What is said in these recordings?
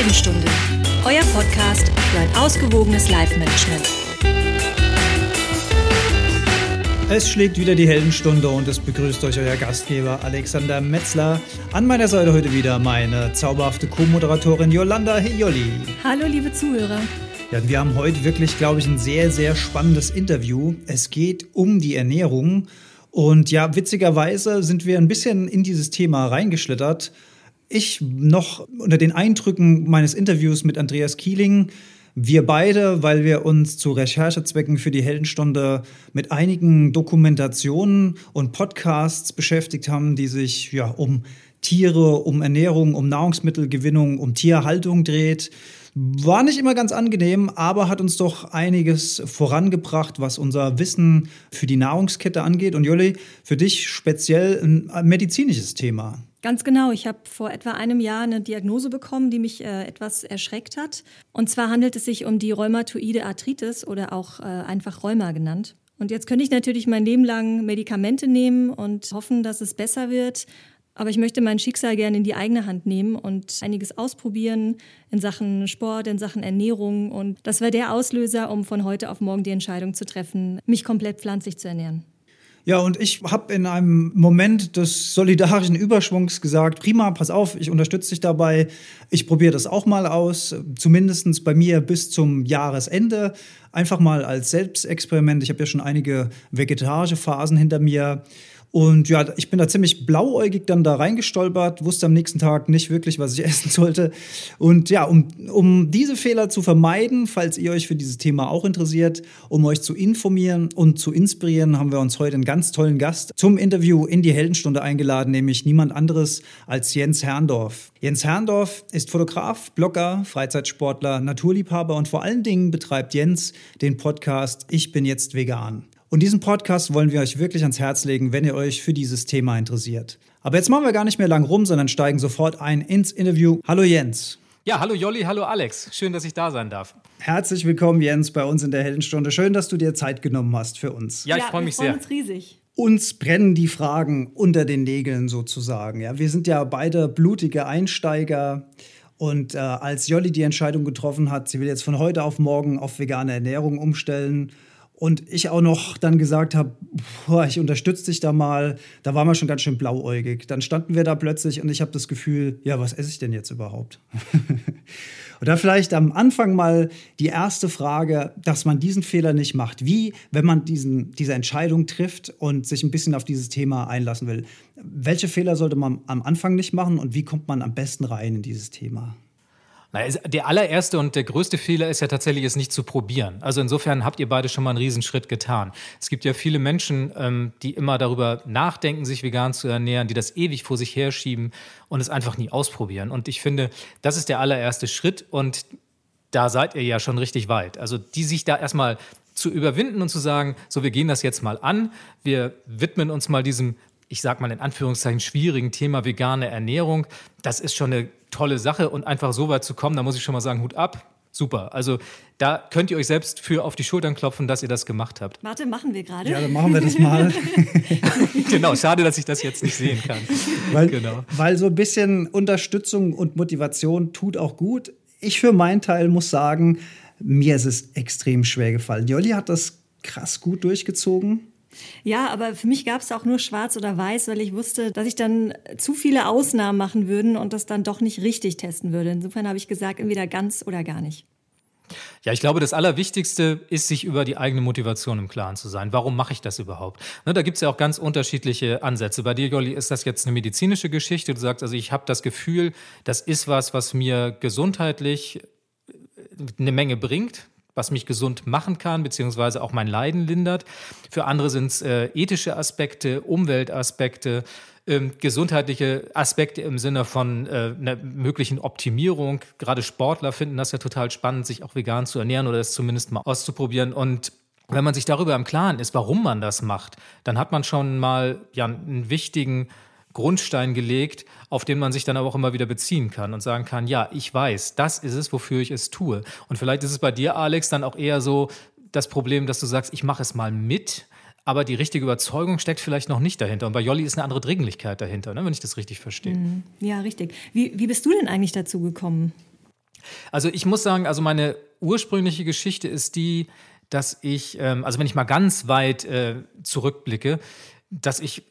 Heldenstunde, euer Podcast für ein ausgewogenes Life-Management. Es schlägt wieder die Heldenstunde und es begrüßt euch euer Gastgeber Alexander Metzler. An meiner Seite heute wieder meine zauberhafte Co-Moderatorin Yolanda Hejoli. Hallo liebe Zuhörer. Ja, wir haben heute wirklich, glaube ich, ein sehr, sehr spannendes Interview. Es geht um die Ernährung. Und ja, witzigerweise sind wir ein bisschen in dieses Thema reingeschlittert. Ich noch unter den Eindrücken meines Interviews mit Andreas Kieling wir beide, weil wir uns zu Recherchezwecken für die Heldenstunde mit einigen Dokumentationen und Podcasts beschäftigt haben, die sich ja um Tiere, um Ernährung, um Nahrungsmittelgewinnung, um Tierhaltung dreht. War nicht immer ganz angenehm, aber hat uns doch einiges vorangebracht, was unser Wissen für die Nahrungskette angeht. Und Jolli, für dich speziell ein medizinisches Thema. Ganz genau. Ich habe vor etwa einem Jahr eine Diagnose bekommen, die mich äh, etwas erschreckt hat. Und zwar handelt es sich um die rheumatoide Arthritis oder auch äh, einfach Rheuma genannt. Und jetzt könnte ich natürlich mein Leben lang Medikamente nehmen und hoffen, dass es besser wird. Aber ich möchte mein Schicksal gerne in die eigene Hand nehmen und einiges ausprobieren in Sachen Sport, in Sachen Ernährung. Und das war der Auslöser, um von heute auf morgen die Entscheidung zu treffen, mich komplett pflanzlich zu ernähren. Ja, und ich habe in einem Moment des solidarischen Überschwungs gesagt, prima, pass auf, ich unterstütze dich dabei. Ich probiere das auch mal aus, zumindest bei mir bis zum Jahresende. Einfach mal als Selbstexperiment. Ich habe ja schon einige vegetarische Phasen hinter mir. Und ja, ich bin da ziemlich blauäugig dann da reingestolpert, wusste am nächsten Tag nicht wirklich, was ich essen sollte. Und ja, um, um diese Fehler zu vermeiden, falls ihr euch für dieses Thema auch interessiert, um euch zu informieren und zu inspirieren, haben wir uns heute einen ganz tollen Gast zum Interview in die Heldenstunde eingeladen, nämlich niemand anderes als Jens Herrndorf. Jens Herrndorf ist Fotograf, Blogger, Freizeitsportler, Naturliebhaber und vor allen Dingen betreibt Jens den Podcast Ich bin jetzt vegan. Und diesen Podcast wollen wir euch wirklich ans Herz legen, wenn ihr euch für dieses Thema interessiert. Aber jetzt machen wir gar nicht mehr lang rum, sondern steigen sofort ein ins Interview. Hallo Jens. Ja, hallo Jolli, hallo Alex. Schön, dass ich da sein darf. Herzlich willkommen, Jens, bei uns in der Heldenstunde. Schön, dass du dir Zeit genommen hast für uns. Ja, ich freue mich sehr. Uns riesig. Uns brennen die Fragen unter den Nägeln sozusagen. Ja, wir sind ja beide blutige Einsteiger. Und äh, als Jolli die Entscheidung getroffen hat, sie will jetzt von heute auf morgen auf vegane Ernährung umstellen, und ich auch noch dann gesagt habe, ich unterstütze dich da mal, da waren wir schon ganz schön blauäugig. Dann standen wir da plötzlich und ich habe das Gefühl, ja, was esse ich denn jetzt überhaupt? da vielleicht am Anfang mal die erste Frage, dass man diesen Fehler nicht macht. Wie, wenn man diesen, diese Entscheidung trifft und sich ein bisschen auf dieses Thema einlassen will, welche Fehler sollte man am Anfang nicht machen und wie kommt man am besten rein in dieses Thema? Der allererste und der größte Fehler ist ja tatsächlich, es nicht zu probieren. Also insofern habt ihr beide schon mal einen Riesenschritt getan. Es gibt ja viele Menschen, ähm, die immer darüber nachdenken, sich vegan zu ernähren, die das ewig vor sich herschieben und es einfach nie ausprobieren. Und ich finde, das ist der allererste Schritt und da seid ihr ja schon richtig weit. Also die sich da erstmal zu überwinden und zu sagen, so wir gehen das jetzt mal an, wir widmen uns mal diesem ich sag mal in Anführungszeichen, schwierigen Thema vegane Ernährung. Das ist schon eine tolle Sache und einfach so weit zu kommen, da muss ich schon mal sagen, Hut ab. Super. Also da könnt ihr euch selbst für auf die Schultern klopfen, dass ihr das gemacht habt. Warte, machen wir gerade? Ja, dann machen wir das mal. genau, schade, dass ich das jetzt nicht sehen kann. Weil, genau. weil so ein bisschen Unterstützung und Motivation tut auch gut. Ich für meinen Teil muss sagen, mir ist es extrem schwer gefallen. Jolli hat das krass gut durchgezogen. Ja, aber für mich gab es auch nur schwarz oder weiß, weil ich wusste, dass ich dann zu viele Ausnahmen machen würde und das dann doch nicht richtig testen würde. Insofern habe ich gesagt, entweder ganz oder gar nicht. Ja, ich glaube, das Allerwichtigste ist, sich über die eigene Motivation im Klaren zu sein. Warum mache ich das überhaupt? Ne, da gibt es ja auch ganz unterschiedliche Ansätze. Bei dir, Jolli, ist das jetzt eine medizinische Geschichte. Du sagst, also ich habe das Gefühl, das ist was, was mir gesundheitlich eine Menge bringt was mich gesund machen kann, beziehungsweise auch mein Leiden lindert. Für andere sind es äh, ethische Aspekte, Umweltaspekte, ähm, gesundheitliche Aspekte im Sinne von äh, einer möglichen Optimierung. Gerade Sportler finden das ja total spannend, sich auch vegan zu ernähren oder es zumindest mal auszuprobieren. Und wenn man sich darüber im Klaren ist, warum man das macht, dann hat man schon mal ja, einen wichtigen Grundstein gelegt, auf den man sich dann aber auch immer wieder beziehen kann und sagen kann, ja, ich weiß, das ist es, wofür ich es tue. Und vielleicht ist es bei dir, Alex, dann auch eher so das Problem, dass du sagst, ich mache es mal mit, aber die richtige Überzeugung steckt vielleicht noch nicht dahinter. Und bei Jolli ist eine andere Dringlichkeit dahinter, ne, wenn ich das richtig verstehe. Mhm. Ja, richtig. Wie, wie bist du denn eigentlich dazu gekommen? Also ich muss sagen, also meine ursprüngliche Geschichte ist die, dass ich, ähm, also wenn ich mal ganz weit äh, zurückblicke, dass ich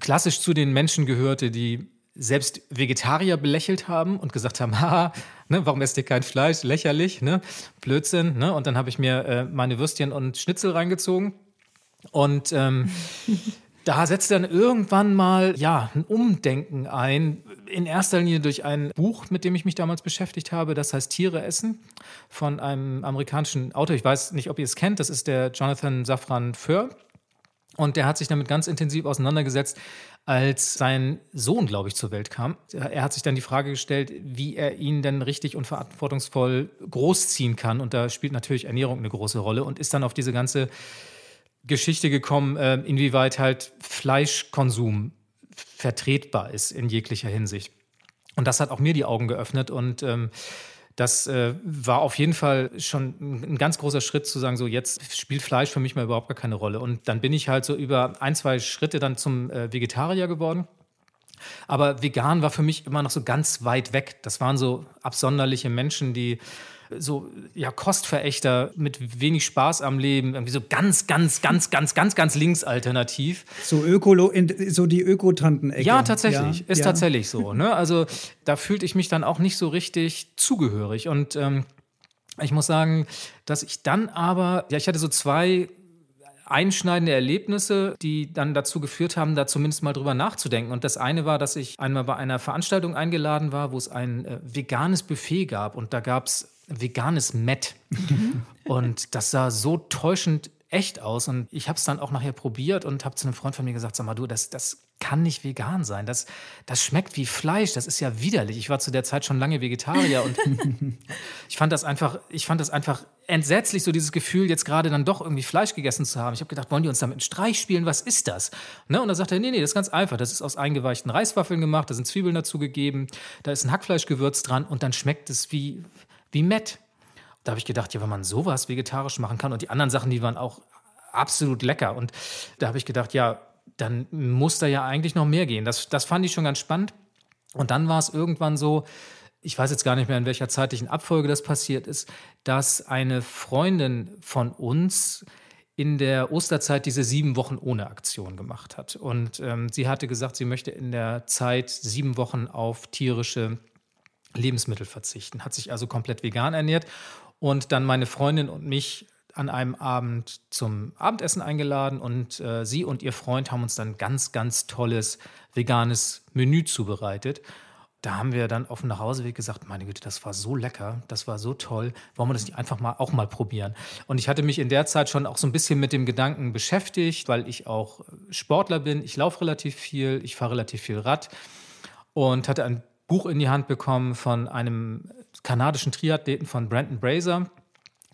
klassisch zu den Menschen gehörte, die selbst Vegetarier belächelt haben und gesagt haben, haha, ne, warum esst ihr kein Fleisch? Lächerlich, ne? Blödsinn, ne? Und dann habe ich mir äh, meine Würstchen und Schnitzel reingezogen. Und ähm, da setzt dann irgendwann mal ja ein Umdenken ein. In erster Linie durch ein Buch, mit dem ich mich damals beschäftigt habe, das heißt Tiere essen, von einem amerikanischen Autor. Ich weiß nicht, ob ihr es kennt, das ist der Jonathan Safran Foer. Und der hat sich damit ganz intensiv auseinandergesetzt, als sein Sohn, glaube ich, zur Welt kam. Er hat sich dann die Frage gestellt, wie er ihn denn richtig und verantwortungsvoll großziehen kann. Und da spielt natürlich Ernährung eine große Rolle und ist dann auf diese ganze Geschichte gekommen, äh, inwieweit halt Fleischkonsum vertretbar ist in jeglicher Hinsicht. Und das hat auch mir die Augen geöffnet und ähm, das äh, war auf jeden Fall schon ein ganz großer Schritt zu sagen, so jetzt spielt Fleisch für mich mal überhaupt gar keine Rolle. Und dann bin ich halt so über ein, zwei Schritte dann zum äh, Vegetarier geworden. Aber vegan war für mich immer noch so ganz weit weg. Das waren so absonderliche Menschen, die so ja Kostverächter mit wenig Spaß am Leben, irgendwie so ganz, ganz, ganz, ganz, ganz, ganz links alternativ. So Ökolo, so die Ökotanten-Ecke. Ja, tatsächlich, ja, ist ja. tatsächlich so. Ne? Also da fühlte ich mich dann auch nicht so richtig zugehörig und ähm, ich muss sagen, dass ich dann aber, ja, ich hatte so zwei einschneidende Erlebnisse, die dann dazu geführt haben, da zumindest mal drüber nachzudenken. Und das eine war, dass ich einmal bei einer Veranstaltung eingeladen war, wo es ein äh, veganes Buffet gab und da gab es veganes Met. und das sah so täuschend echt aus. Und ich habe es dann auch nachher probiert und habe zu einem Freund von mir gesagt: Sag mal, du, das, das kann nicht vegan sein. Das, das schmeckt wie Fleisch. Das ist ja widerlich. Ich war zu der Zeit schon lange Vegetarier und ich fand das einfach, ich fand das einfach entsetzlich, so dieses Gefühl, jetzt gerade dann doch irgendwie Fleisch gegessen zu haben. Ich habe gedacht, wollen die uns damit einen Streich spielen? Was ist das? Ne? Und dann sagt er, nee, nee, das ist ganz einfach. Das ist aus eingeweichten Reiswaffeln gemacht, da sind Zwiebeln dazu gegeben, da ist ein Hackfleischgewürz dran und dann schmeckt es wie, wie Met. Da habe ich gedacht, ja, wenn man sowas vegetarisch machen kann und die anderen Sachen, die waren auch absolut lecker. Und da habe ich gedacht, ja, dann muss da ja eigentlich noch mehr gehen. Das, das fand ich schon ganz spannend. Und dann war es irgendwann so, ich weiß jetzt gar nicht mehr, in welcher zeitlichen Abfolge das passiert ist, dass eine Freundin von uns in der Osterzeit diese sieben Wochen ohne Aktion gemacht hat. Und ähm, sie hatte gesagt, sie möchte in der Zeit sieben Wochen auf tierische Lebensmittel verzichten, hat sich also komplett vegan ernährt und dann meine Freundin und mich an einem Abend zum Abendessen eingeladen und äh, sie und ihr Freund haben uns dann ganz, ganz tolles veganes Menü zubereitet. Da haben wir dann auf dem Nachhauseweg gesagt, meine Güte, das war so lecker, das war so toll, wollen wir das nicht einfach mal auch mal probieren? Und ich hatte mich in der Zeit schon auch so ein bisschen mit dem Gedanken beschäftigt, weil ich auch Sportler bin, ich laufe relativ viel, ich fahre relativ viel Rad und hatte ein Buch in die Hand bekommen von einem kanadischen Triathleten von Brandon Brazer.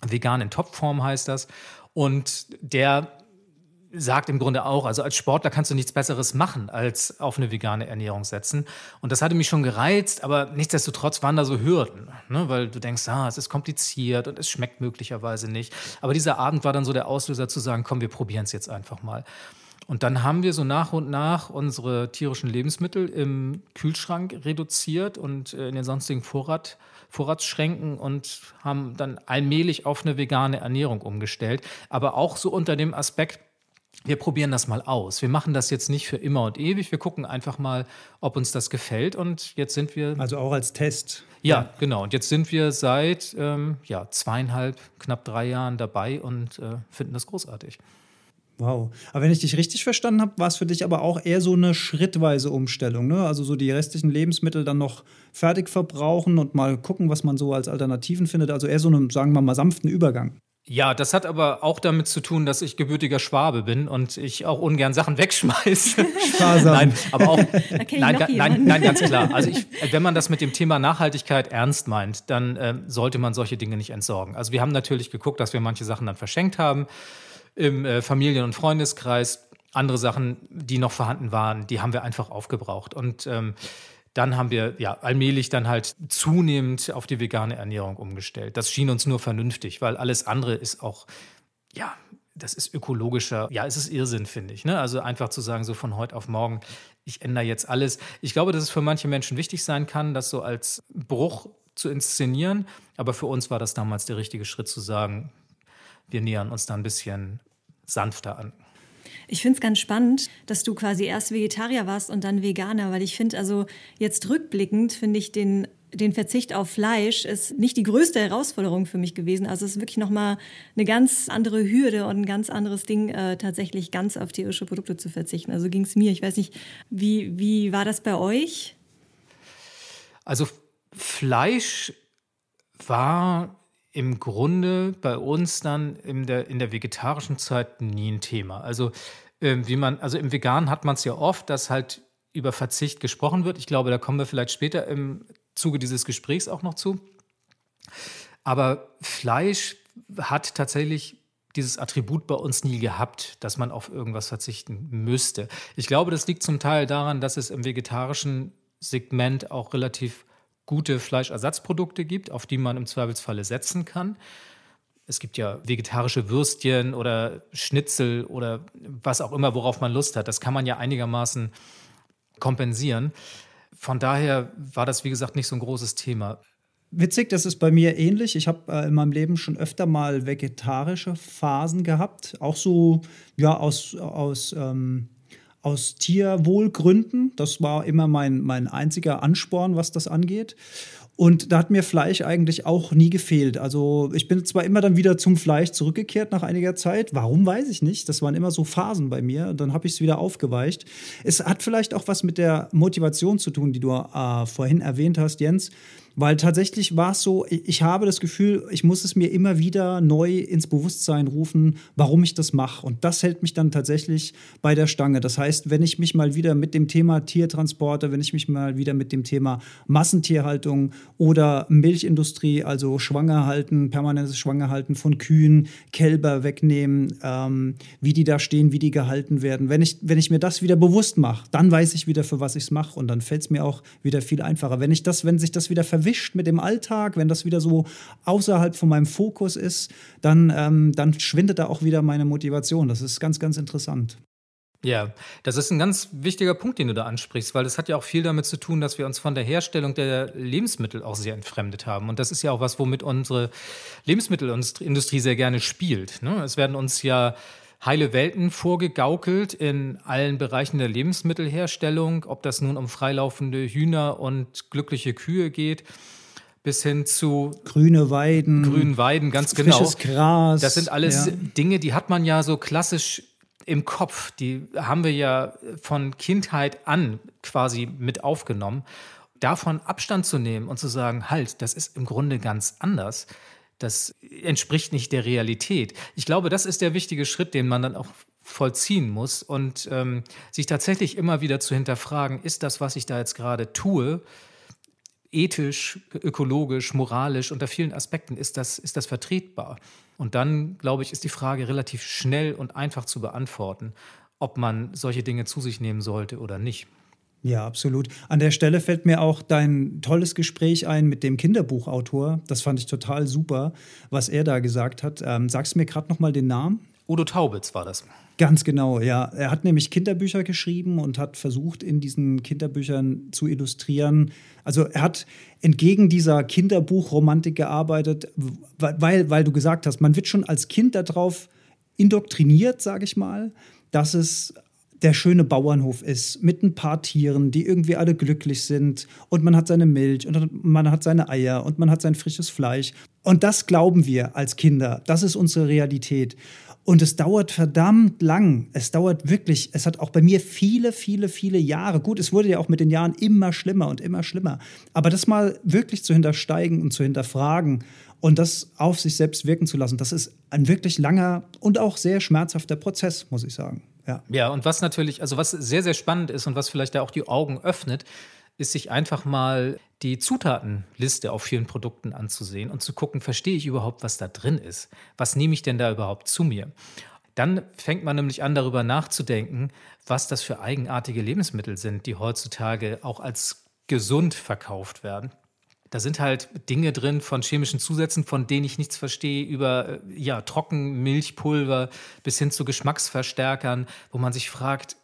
Vegan in Topform heißt das. Und der sagt im Grunde auch, also als Sportler kannst du nichts Besseres machen, als auf eine vegane Ernährung setzen. Und das hatte mich schon gereizt, aber nichtsdestotrotz waren da so Hürden, ne? weil du denkst, ah, es ist kompliziert und es schmeckt möglicherweise nicht. Aber dieser Abend war dann so der Auslöser zu sagen, komm, wir probieren es jetzt einfach mal. Und dann haben wir so nach und nach unsere tierischen Lebensmittel im Kühlschrank reduziert und äh, in den sonstigen Vorrat, Vorratsschränken und haben dann allmählich auf eine vegane Ernährung umgestellt. Aber auch so unter dem Aspekt, wir probieren das mal aus. Wir machen das jetzt nicht für immer und ewig. Wir gucken einfach mal, ob uns das gefällt. Und jetzt sind wir. Also auch als Test. Ja, ja. genau. Und jetzt sind wir seit ähm, ja, zweieinhalb, knapp drei Jahren dabei und äh, finden das großartig. Wow. Aber wenn ich dich richtig verstanden habe, war es für dich aber auch eher so eine schrittweise Umstellung. Ne? Also so die restlichen Lebensmittel dann noch fertig verbrauchen und mal gucken, was man so als Alternativen findet. Also eher so einen, sagen wir mal, sanften Übergang. Ja, das hat aber auch damit zu tun, dass ich gebürtiger Schwabe bin und ich auch ungern Sachen wegschmeiße. Sparsam. nein, aber auch nein, nein, nein, ganz klar. Also ich, wenn man das mit dem Thema Nachhaltigkeit ernst meint, dann äh, sollte man solche Dinge nicht entsorgen. Also wir haben natürlich geguckt, dass wir manche Sachen dann verschenkt haben im äh, Familien- und Freundeskreis. Andere Sachen, die noch vorhanden waren, die haben wir einfach aufgebraucht. Und ähm, dann haben wir ja allmählich dann halt zunehmend auf die vegane Ernährung umgestellt. Das schien uns nur vernünftig, weil alles andere ist auch, ja, das ist ökologischer. Ja, es ist Irrsinn, finde ich. Ne? Also einfach zu sagen, so von heute auf morgen, ich ändere jetzt alles. Ich glaube, dass es für manche Menschen wichtig sein kann, das so als Bruch zu inszenieren. Aber für uns war das damals der richtige Schritt zu sagen, wir nähern uns da ein bisschen sanfter an. Ich finde es ganz spannend, dass du quasi erst Vegetarier warst und dann Veganer, weil ich finde, also jetzt rückblickend finde ich den den Verzicht auf Fleisch ist nicht die größte Herausforderung für mich gewesen. Also es ist wirklich nochmal eine ganz andere Hürde und ein ganz anderes Ding, äh, tatsächlich ganz auf tierische Produkte zu verzichten. Also ging es mir. Ich weiß nicht, wie, wie war das bei euch? Also Fleisch war im Grunde bei uns dann in der, in der vegetarischen Zeit nie ein Thema. Also äh, wie man, also im Veganen hat man es ja oft, dass halt über Verzicht gesprochen wird. Ich glaube, da kommen wir vielleicht später im Zuge dieses Gesprächs auch noch zu. Aber Fleisch hat tatsächlich dieses Attribut bei uns nie gehabt, dass man auf irgendwas verzichten müsste. Ich glaube, das liegt zum Teil daran, dass es im vegetarischen Segment auch relativ gute Fleischersatzprodukte gibt, auf die man im Zweifelsfalle setzen kann. Es gibt ja vegetarische Würstchen oder Schnitzel oder was auch immer, worauf man Lust hat. Das kann man ja einigermaßen kompensieren. Von daher war das, wie gesagt, nicht so ein großes Thema. Witzig, das ist bei mir ähnlich. Ich habe äh, in meinem Leben schon öfter mal vegetarische Phasen gehabt. Auch so, ja, aus, aus ähm, aus Tierwohlgründen. Das war immer mein, mein einziger Ansporn, was das angeht. Und da hat mir Fleisch eigentlich auch nie gefehlt. Also ich bin zwar immer dann wieder zum Fleisch zurückgekehrt nach einiger Zeit. Warum weiß ich nicht. Das waren immer so Phasen bei mir. Dann habe ich es wieder aufgeweicht. Es hat vielleicht auch was mit der Motivation zu tun, die du äh, vorhin erwähnt hast, Jens. Weil tatsächlich war es so, ich habe das Gefühl, ich muss es mir immer wieder neu ins Bewusstsein rufen, warum ich das mache. Und das hält mich dann tatsächlich bei der Stange. Das heißt, wenn ich mich mal wieder mit dem Thema Tiertransporte, wenn ich mich mal wieder mit dem Thema Massentierhaltung oder Milchindustrie, also Schwangerhalten, permanentes Schwangerhalten von Kühen, Kälber wegnehmen, ähm, wie die da stehen, wie die gehalten werden. Wenn ich, wenn ich mir das wieder bewusst mache, dann weiß ich wieder, für was ich es mache. Und dann fällt es mir auch wieder viel einfacher. Wenn ich das, wenn sich das wieder verwirrt, verwischt mit dem Alltag, wenn das wieder so außerhalb von meinem Fokus ist, dann, ähm, dann schwindet da auch wieder meine Motivation. Das ist ganz, ganz interessant. Ja, das ist ein ganz wichtiger Punkt, den du da ansprichst, weil das hat ja auch viel damit zu tun, dass wir uns von der Herstellung der Lebensmittel auch sehr entfremdet haben. Und das ist ja auch was, womit unsere Lebensmittelindustrie sehr gerne spielt. Ne? Es werden uns ja heile Welten vorgegaukelt in allen Bereichen der Lebensmittelherstellung, ob das nun um freilaufende Hühner und glückliche Kühe geht bis hin zu grüne Weiden, grünen Weiden, ganz genau. Frisches Gras. Das sind alles ja. Dinge, die hat man ja so klassisch im Kopf. Die haben wir ja von Kindheit an quasi mit aufgenommen. Davon Abstand zu nehmen und zu sagen, halt, das ist im Grunde ganz anders das entspricht nicht der Realität. Ich glaube, das ist der wichtige Schritt, den man dann auch vollziehen muss und ähm, sich tatsächlich immer wieder zu hinterfragen, ist das, was ich da jetzt gerade tue, ethisch, ökologisch, moralisch, unter vielen Aspekten, ist das, ist das vertretbar? Und dann, glaube ich, ist die Frage relativ schnell und einfach zu beantworten, ob man solche Dinge zu sich nehmen sollte oder nicht. Ja, absolut. An der Stelle fällt mir auch dein tolles Gespräch ein mit dem Kinderbuchautor. Das fand ich total super, was er da gesagt hat. Ähm, sagst du mir gerade noch mal den Namen? Udo Taubitz war das. Ganz genau, ja. Er hat nämlich Kinderbücher geschrieben und hat versucht, in diesen Kinderbüchern zu illustrieren. Also er hat entgegen dieser Kinderbuchromantik gearbeitet, weil, weil du gesagt hast, man wird schon als Kind darauf indoktriniert, sage ich mal, dass es der schöne Bauernhof ist mit ein paar Tieren, die irgendwie alle glücklich sind und man hat seine Milch und man hat seine Eier und man hat sein frisches Fleisch. Und das glauben wir als Kinder. Das ist unsere Realität. Und es dauert verdammt lang. Es dauert wirklich, es hat auch bei mir viele, viele, viele Jahre. Gut, es wurde ja auch mit den Jahren immer schlimmer und immer schlimmer. Aber das mal wirklich zu hintersteigen und zu hinterfragen und das auf sich selbst wirken zu lassen, das ist ein wirklich langer und auch sehr schmerzhafter Prozess, muss ich sagen. Ja. ja, und was natürlich, also was sehr, sehr spannend ist und was vielleicht da auch die Augen öffnet, ist sich einfach mal die Zutatenliste auf vielen Produkten anzusehen und zu gucken, verstehe ich überhaupt, was da drin ist? Was nehme ich denn da überhaupt zu mir? Dann fängt man nämlich an, darüber nachzudenken, was das für eigenartige Lebensmittel sind, die heutzutage auch als gesund verkauft werden. Da sind halt Dinge drin von chemischen Zusätzen, von denen ich nichts verstehe, über äh, ja, Trockenmilchpulver bis hin zu Geschmacksverstärkern, wo man sich fragt,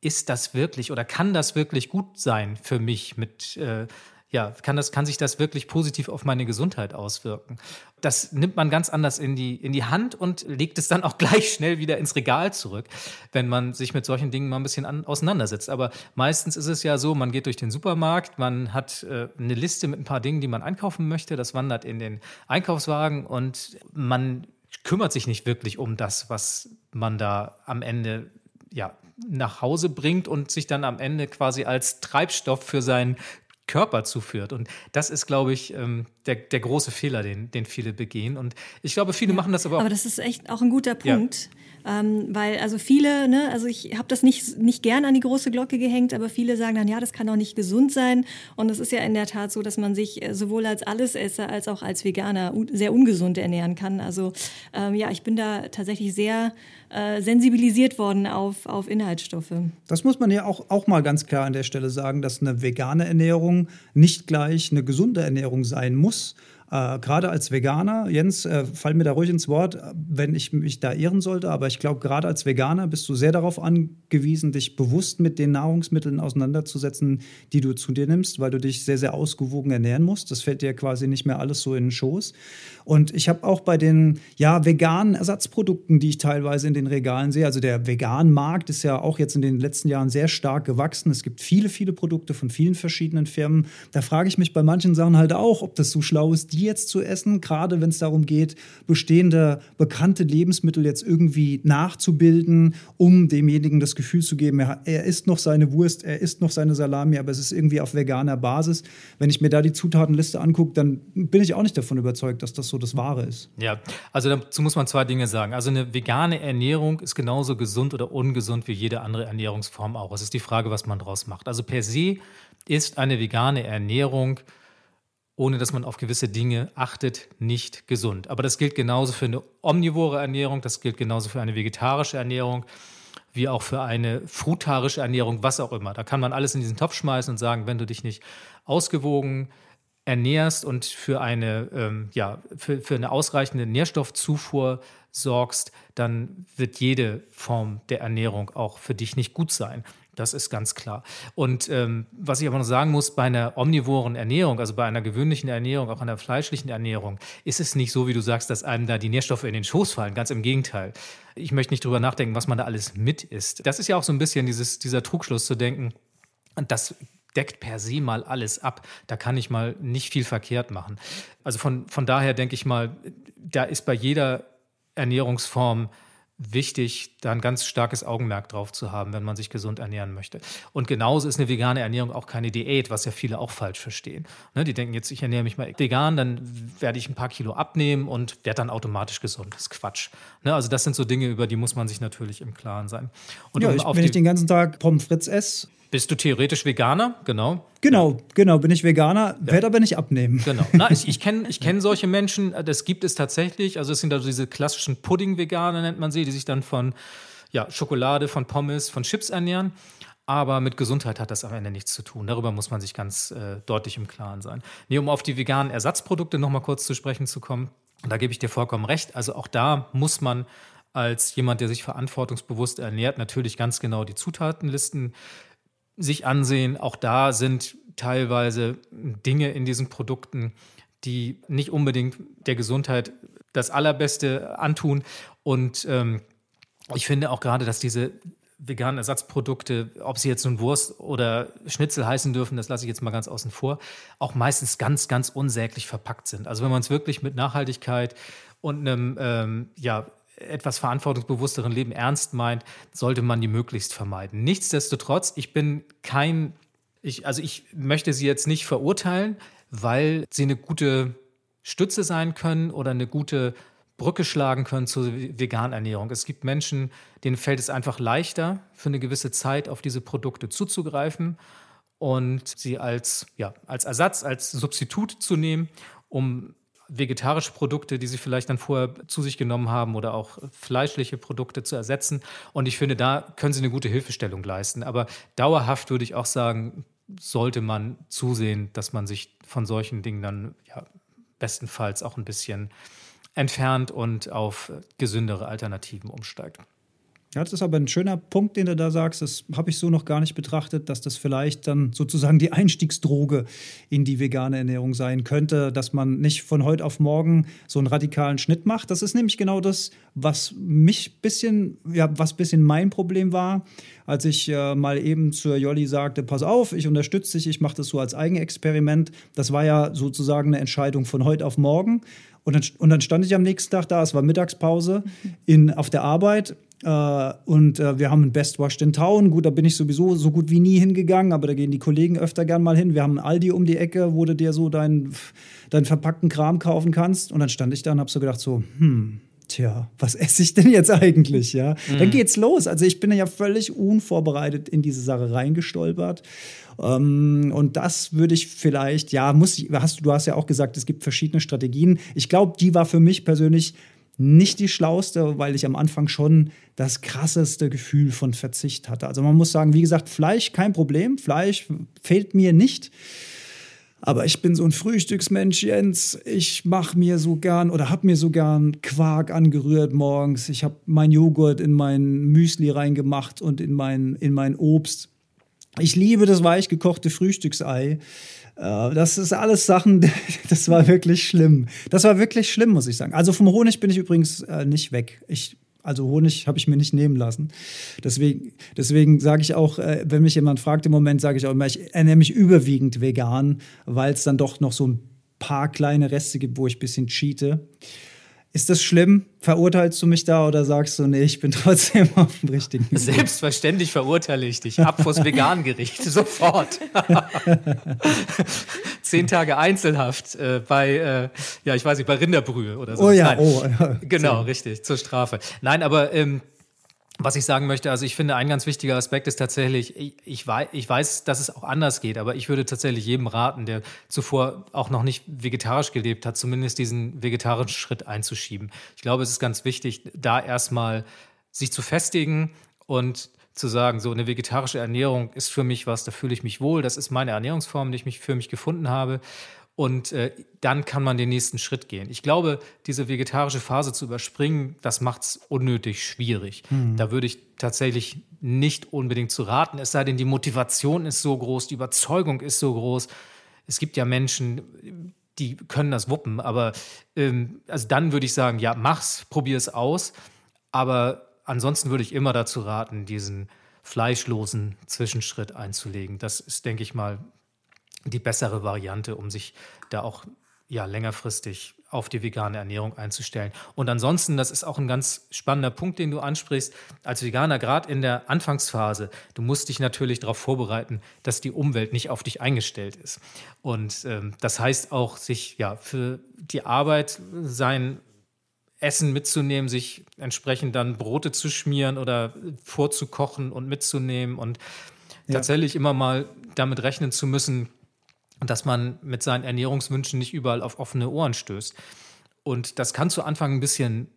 ist das wirklich oder kann das wirklich gut sein für mich mit äh, ja, kann, das, kann sich das wirklich positiv auf meine Gesundheit auswirken? Das nimmt man ganz anders in die, in die Hand und legt es dann auch gleich schnell wieder ins Regal zurück, wenn man sich mit solchen Dingen mal ein bisschen an, auseinandersetzt. Aber meistens ist es ja so, man geht durch den Supermarkt, man hat äh, eine Liste mit ein paar Dingen, die man einkaufen möchte, das wandert in den Einkaufswagen und man kümmert sich nicht wirklich um das, was man da am Ende ja, nach Hause bringt und sich dann am Ende quasi als Treibstoff für seinen Körper zuführt. Und das ist, glaube ich, ähm, der, der große Fehler, den, den viele begehen. Und ich glaube, viele ja, machen das aber auch. Aber das ist echt auch ein guter Punkt. Ja. Ähm, weil also viele, ne, also ich habe das nicht, nicht gern an die große Glocke gehängt, aber viele sagen dann, ja, das kann auch nicht gesund sein. Und es ist ja in der Tat so, dass man sich äh, sowohl als Allesesser als auch als Veganer sehr ungesund ernähren kann. Also ähm, ja, ich bin da tatsächlich sehr äh, sensibilisiert worden auf, auf Inhaltsstoffe. Das muss man ja auch, auch mal ganz klar an der Stelle sagen, dass eine vegane Ernährung nicht gleich eine gesunde Ernährung sein muss. Äh, gerade als Veganer, Jens, äh, fall mir da ruhig ins Wort, wenn ich mich da irren sollte, aber ich glaube, gerade als Veganer bist du sehr darauf angewiesen, dich bewusst mit den Nahrungsmitteln auseinanderzusetzen, die du zu dir nimmst, weil du dich sehr, sehr ausgewogen ernähren musst. Das fällt dir quasi nicht mehr alles so in den Schoß. Und ich habe auch bei den ja, veganen Ersatzprodukten, die ich teilweise in den Regalen sehe, also der veganen Markt ist ja auch jetzt in den letzten Jahren sehr stark gewachsen. Es gibt viele, viele Produkte von vielen verschiedenen Firmen. Da frage ich mich bei manchen Sachen halt auch, ob das so schlau ist, die jetzt zu essen, gerade wenn es darum geht, bestehende bekannte Lebensmittel jetzt irgendwie nachzubilden, um demjenigen das Gefühl zu geben, er, er isst noch seine Wurst, er isst noch seine Salami, aber es ist irgendwie auf veganer Basis. Wenn ich mir da die Zutatenliste angucke, dann bin ich auch nicht davon überzeugt, dass das so das Wahre ist. Ja, also dazu muss man zwei Dinge sagen. Also eine vegane Ernährung ist genauso gesund oder ungesund wie jede andere Ernährungsform auch. Es ist die Frage, was man daraus macht. Also per se ist eine vegane Ernährung ohne dass man auf gewisse Dinge achtet, nicht gesund. Aber das gilt genauso für eine omnivore Ernährung, das gilt genauso für eine vegetarische Ernährung, wie auch für eine frutarische Ernährung, was auch immer. Da kann man alles in diesen Topf schmeißen und sagen, wenn du dich nicht ausgewogen ernährst und für eine, ähm, ja, für, für eine ausreichende Nährstoffzufuhr sorgst, dann wird jede Form der Ernährung auch für dich nicht gut sein. Das ist ganz klar. Und ähm, was ich aber noch sagen muss, bei einer omnivoren Ernährung, also bei einer gewöhnlichen Ernährung, auch einer fleischlichen Ernährung, ist es nicht so, wie du sagst, dass einem da die Nährstoffe in den Schoß fallen. Ganz im Gegenteil. Ich möchte nicht drüber nachdenken, was man da alles mit isst. Das ist ja auch so ein bisschen dieses, dieser Trugschluss zu denken, das deckt per se mal alles ab. Da kann ich mal nicht viel verkehrt machen. Also von, von daher denke ich mal, da ist bei jeder Ernährungsform wichtig, da ein ganz starkes Augenmerk drauf zu haben, wenn man sich gesund ernähren möchte. Und genauso ist eine vegane Ernährung auch keine Diät, was ja viele auch falsch verstehen. Ne, die denken jetzt, ich ernähre mich mal vegan, dann werde ich ein paar Kilo abnehmen und werde dann automatisch gesund. Das ist Quatsch. Ne, also das sind so Dinge, über die muss man sich natürlich im Klaren sein. Und ja, um ich, wenn ich den ganzen Tag Pommes frites esse, bist du theoretisch Veganer? Genau. Genau, genau, bin ich Veganer, ja. werde aber nicht abnehmen. Genau. Na, ich, ich kenne ich kenn solche Menschen, das gibt es tatsächlich. Also es sind also diese klassischen Pudding-Veganer, nennt man sie, die sich dann von ja, Schokolade, von Pommes, von Chips ernähren. Aber mit Gesundheit hat das am Ende nichts zu tun. Darüber muss man sich ganz äh, deutlich im Klaren sein. Nee, um auf die veganen Ersatzprodukte nochmal kurz zu sprechen zu kommen, da gebe ich dir vollkommen recht. Also auch da muss man als jemand, der sich verantwortungsbewusst ernährt, natürlich ganz genau die Zutatenlisten sich ansehen. Auch da sind teilweise Dinge in diesen Produkten, die nicht unbedingt der Gesundheit das Allerbeste antun. Und ähm, ich finde auch gerade, dass diese veganen Ersatzprodukte, ob sie jetzt nun Wurst oder Schnitzel heißen dürfen, das lasse ich jetzt mal ganz außen vor, auch meistens ganz, ganz unsäglich verpackt sind. Also wenn man es wirklich mit Nachhaltigkeit und einem ähm, ja, etwas verantwortungsbewussteren Leben ernst meint, sollte man die möglichst vermeiden. Nichtsdestotrotz, ich bin kein, ich, also ich möchte sie jetzt nicht verurteilen, weil sie eine gute Stütze sein können oder eine gute Brücke schlagen können zur veganen Ernährung. Es gibt Menschen, denen fällt es einfach leichter, für eine gewisse Zeit auf diese Produkte zuzugreifen und sie als, ja, als Ersatz, als Substitut zu nehmen, um vegetarische Produkte, die sie vielleicht dann vorher zu sich genommen haben oder auch fleischliche Produkte zu ersetzen. Und ich finde, da können sie eine gute Hilfestellung leisten. Aber dauerhaft würde ich auch sagen, sollte man zusehen, dass man sich von solchen Dingen dann ja, bestenfalls auch ein bisschen entfernt und auf gesündere Alternativen umsteigt. Ja, das ist aber ein schöner Punkt, den du da sagst. Das habe ich so noch gar nicht betrachtet, dass das vielleicht dann sozusagen die Einstiegsdroge in die vegane Ernährung sein könnte, dass man nicht von heute auf morgen so einen radikalen Schnitt macht. Das ist nämlich genau das, was mich bisschen, ja, was bisschen mein Problem war, als ich äh, mal eben zur Jolli sagte, pass auf, ich unterstütze dich, ich mache das so als Eigenexperiment. Das war ja sozusagen eine Entscheidung von heute auf morgen. Und dann, und dann stand ich am nächsten Tag da, es war Mittagspause in, auf der Arbeit äh, und äh, wir haben ein Best Washed in Town. Gut, da bin ich sowieso so gut wie nie hingegangen, aber da gehen die Kollegen öfter gern mal hin. Wir haben ein Aldi um die Ecke, wo du dir so deinen dein verpackten Kram kaufen kannst. Und dann stand ich da und habe so gedacht, so, hm, tja, was esse ich denn jetzt eigentlich? Ja, mhm. dann geht's los. Also ich bin ja völlig unvorbereitet in diese Sache reingestolpert. Ähm, und das würde ich vielleicht, ja, muss ich, hast, du hast ja auch gesagt, es gibt verschiedene Strategien. Ich glaube, die war für mich persönlich nicht die schlauste, weil ich am Anfang schon das krasseste Gefühl von Verzicht hatte. Also man muss sagen, wie gesagt, Fleisch kein Problem, Fleisch fehlt mir nicht. Aber ich bin so ein Frühstücksmensch, Jens. Ich mache mir so gern oder habe mir so gern Quark angerührt morgens. Ich habe meinen Joghurt in mein Müsli reingemacht und in mein, in mein Obst. Ich liebe das weich gekochte Frühstücksei. Äh, das ist alles Sachen, das war wirklich schlimm. Das war wirklich schlimm, muss ich sagen. Also vom Honig bin ich übrigens äh, nicht weg. Ich, also Honig habe ich mir nicht nehmen lassen. Deswegen, deswegen sage ich auch, äh, wenn mich jemand fragt im Moment, sage ich auch immer, ich ernähre mich überwiegend vegan, weil es dann doch noch so ein paar kleine Reste gibt, wo ich ein bisschen cheate. Ist das schlimm? Verurteilst du mich da oder sagst du, nee, ich bin trotzdem auf dem richtigen Weg? Selbstverständlich verurteile ich dich. Ab vors Vegangericht, sofort. Zehn Tage Einzelhaft äh, bei, äh, ja, ich weiß nicht, bei Rinderbrühe oder so. Oh ja, Nein. oh. Ja. Genau, richtig, zur Strafe. Nein, aber ähm, was ich sagen möchte, also ich finde, ein ganz wichtiger Aspekt ist tatsächlich, ich, ich, weiß, ich weiß, dass es auch anders geht, aber ich würde tatsächlich jedem raten, der zuvor auch noch nicht vegetarisch gelebt hat, zumindest diesen vegetarischen Schritt einzuschieben. Ich glaube, es ist ganz wichtig, da erstmal sich zu festigen und zu sagen, so eine vegetarische Ernährung ist für mich was, da fühle ich mich wohl, das ist meine Ernährungsform, die ich mich für mich gefunden habe. Und äh, dann kann man den nächsten Schritt gehen. Ich glaube, diese vegetarische Phase zu überspringen, das macht es unnötig schwierig. Mhm. Da würde ich tatsächlich nicht unbedingt zu raten, es sei denn, die Motivation ist so groß, die Überzeugung ist so groß. Es gibt ja Menschen, die können das wuppen, aber ähm, also dann würde ich sagen, ja, mach's, probier es aus. Aber ansonsten würde ich immer dazu raten, diesen fleischlosen Zwischenschritt einzulegen. Das ist, denke ich mal, die bessere Variante, um sich da auch ja, längerfristig auf die vegane Ernährung einzustellen. Und ansonsten, das ist auch ein ganz spannender Punkt, den du ansprichst, als Veganer, gerade in der Anfangsphase, du musst dich natürlich darauf vorbereiten, dass die Umwelt nicht auf dich eingestellt ist. Und ähm, das heißt auch, sich ja für die Arbeit sein Essen mitzunehmen, sich entsprechend dann Brote zu schmieren oder vorzukochen und mitzunehmen und ja. tatsächlich immer mal damit rechnen zu müssen, dass man mit seinen Ernährungswünschen nicht überall auf offene Ohren stößt. Und das kann zu Anfang ein bisschen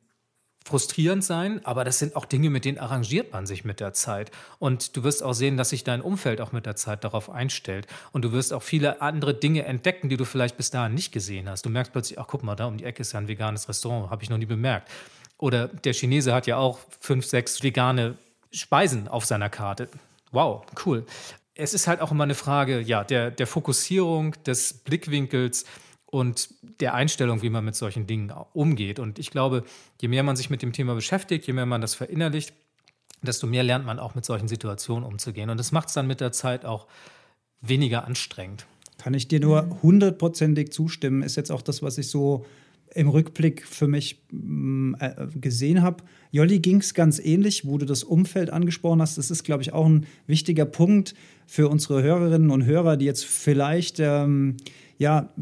frustrierend sein, aber das sind auch Dinge, mit denen arrangiert man sich mit der Zeit. Und du wirst auch sehen, dass sich dein Umfeld auch mit der Zeit darauf einstellt. Und du wirst auch viele andere Dinge entdecken, die du vielleicht bis dahin nicht gesehen hast. Du merkst plötzlich, ach guck mal, da um die Ecke ist ja ein veganes Restaurant, habe ich noch nie bemerkt. Oder der Chinese hat ja auch fünf, sechs vegane Speisen auf seiner Karte. Wow, cool es ist halt auch immer eine Frage ja, der, der Fokussierung, des Blickwinkels und der Einstellung, wie man mit solchen Dingen umgeht. Und ich glaube, je mehr man sich mit dem Thema beschäftigt, je mehr man das verinnerlicht, desto mehr lernt man auch mit solchen Situationen umzugehen. Und das macht es dann mit der Zeit auch weniger anstrengend. Kann ich dir nur hundertprozentig zustimmen. Ist jetzt auch das, was ich so im Rückblick für mich mm, äh, gesehen habe. Jolli ging es ganz ähnlich, wo du das Umfeld angesprochen hast. Das ist, glaube ich, auch ein wichtiger Punkt für unsere Hörerinnen und Hörer, die jetzt vielleicht ähm, ja,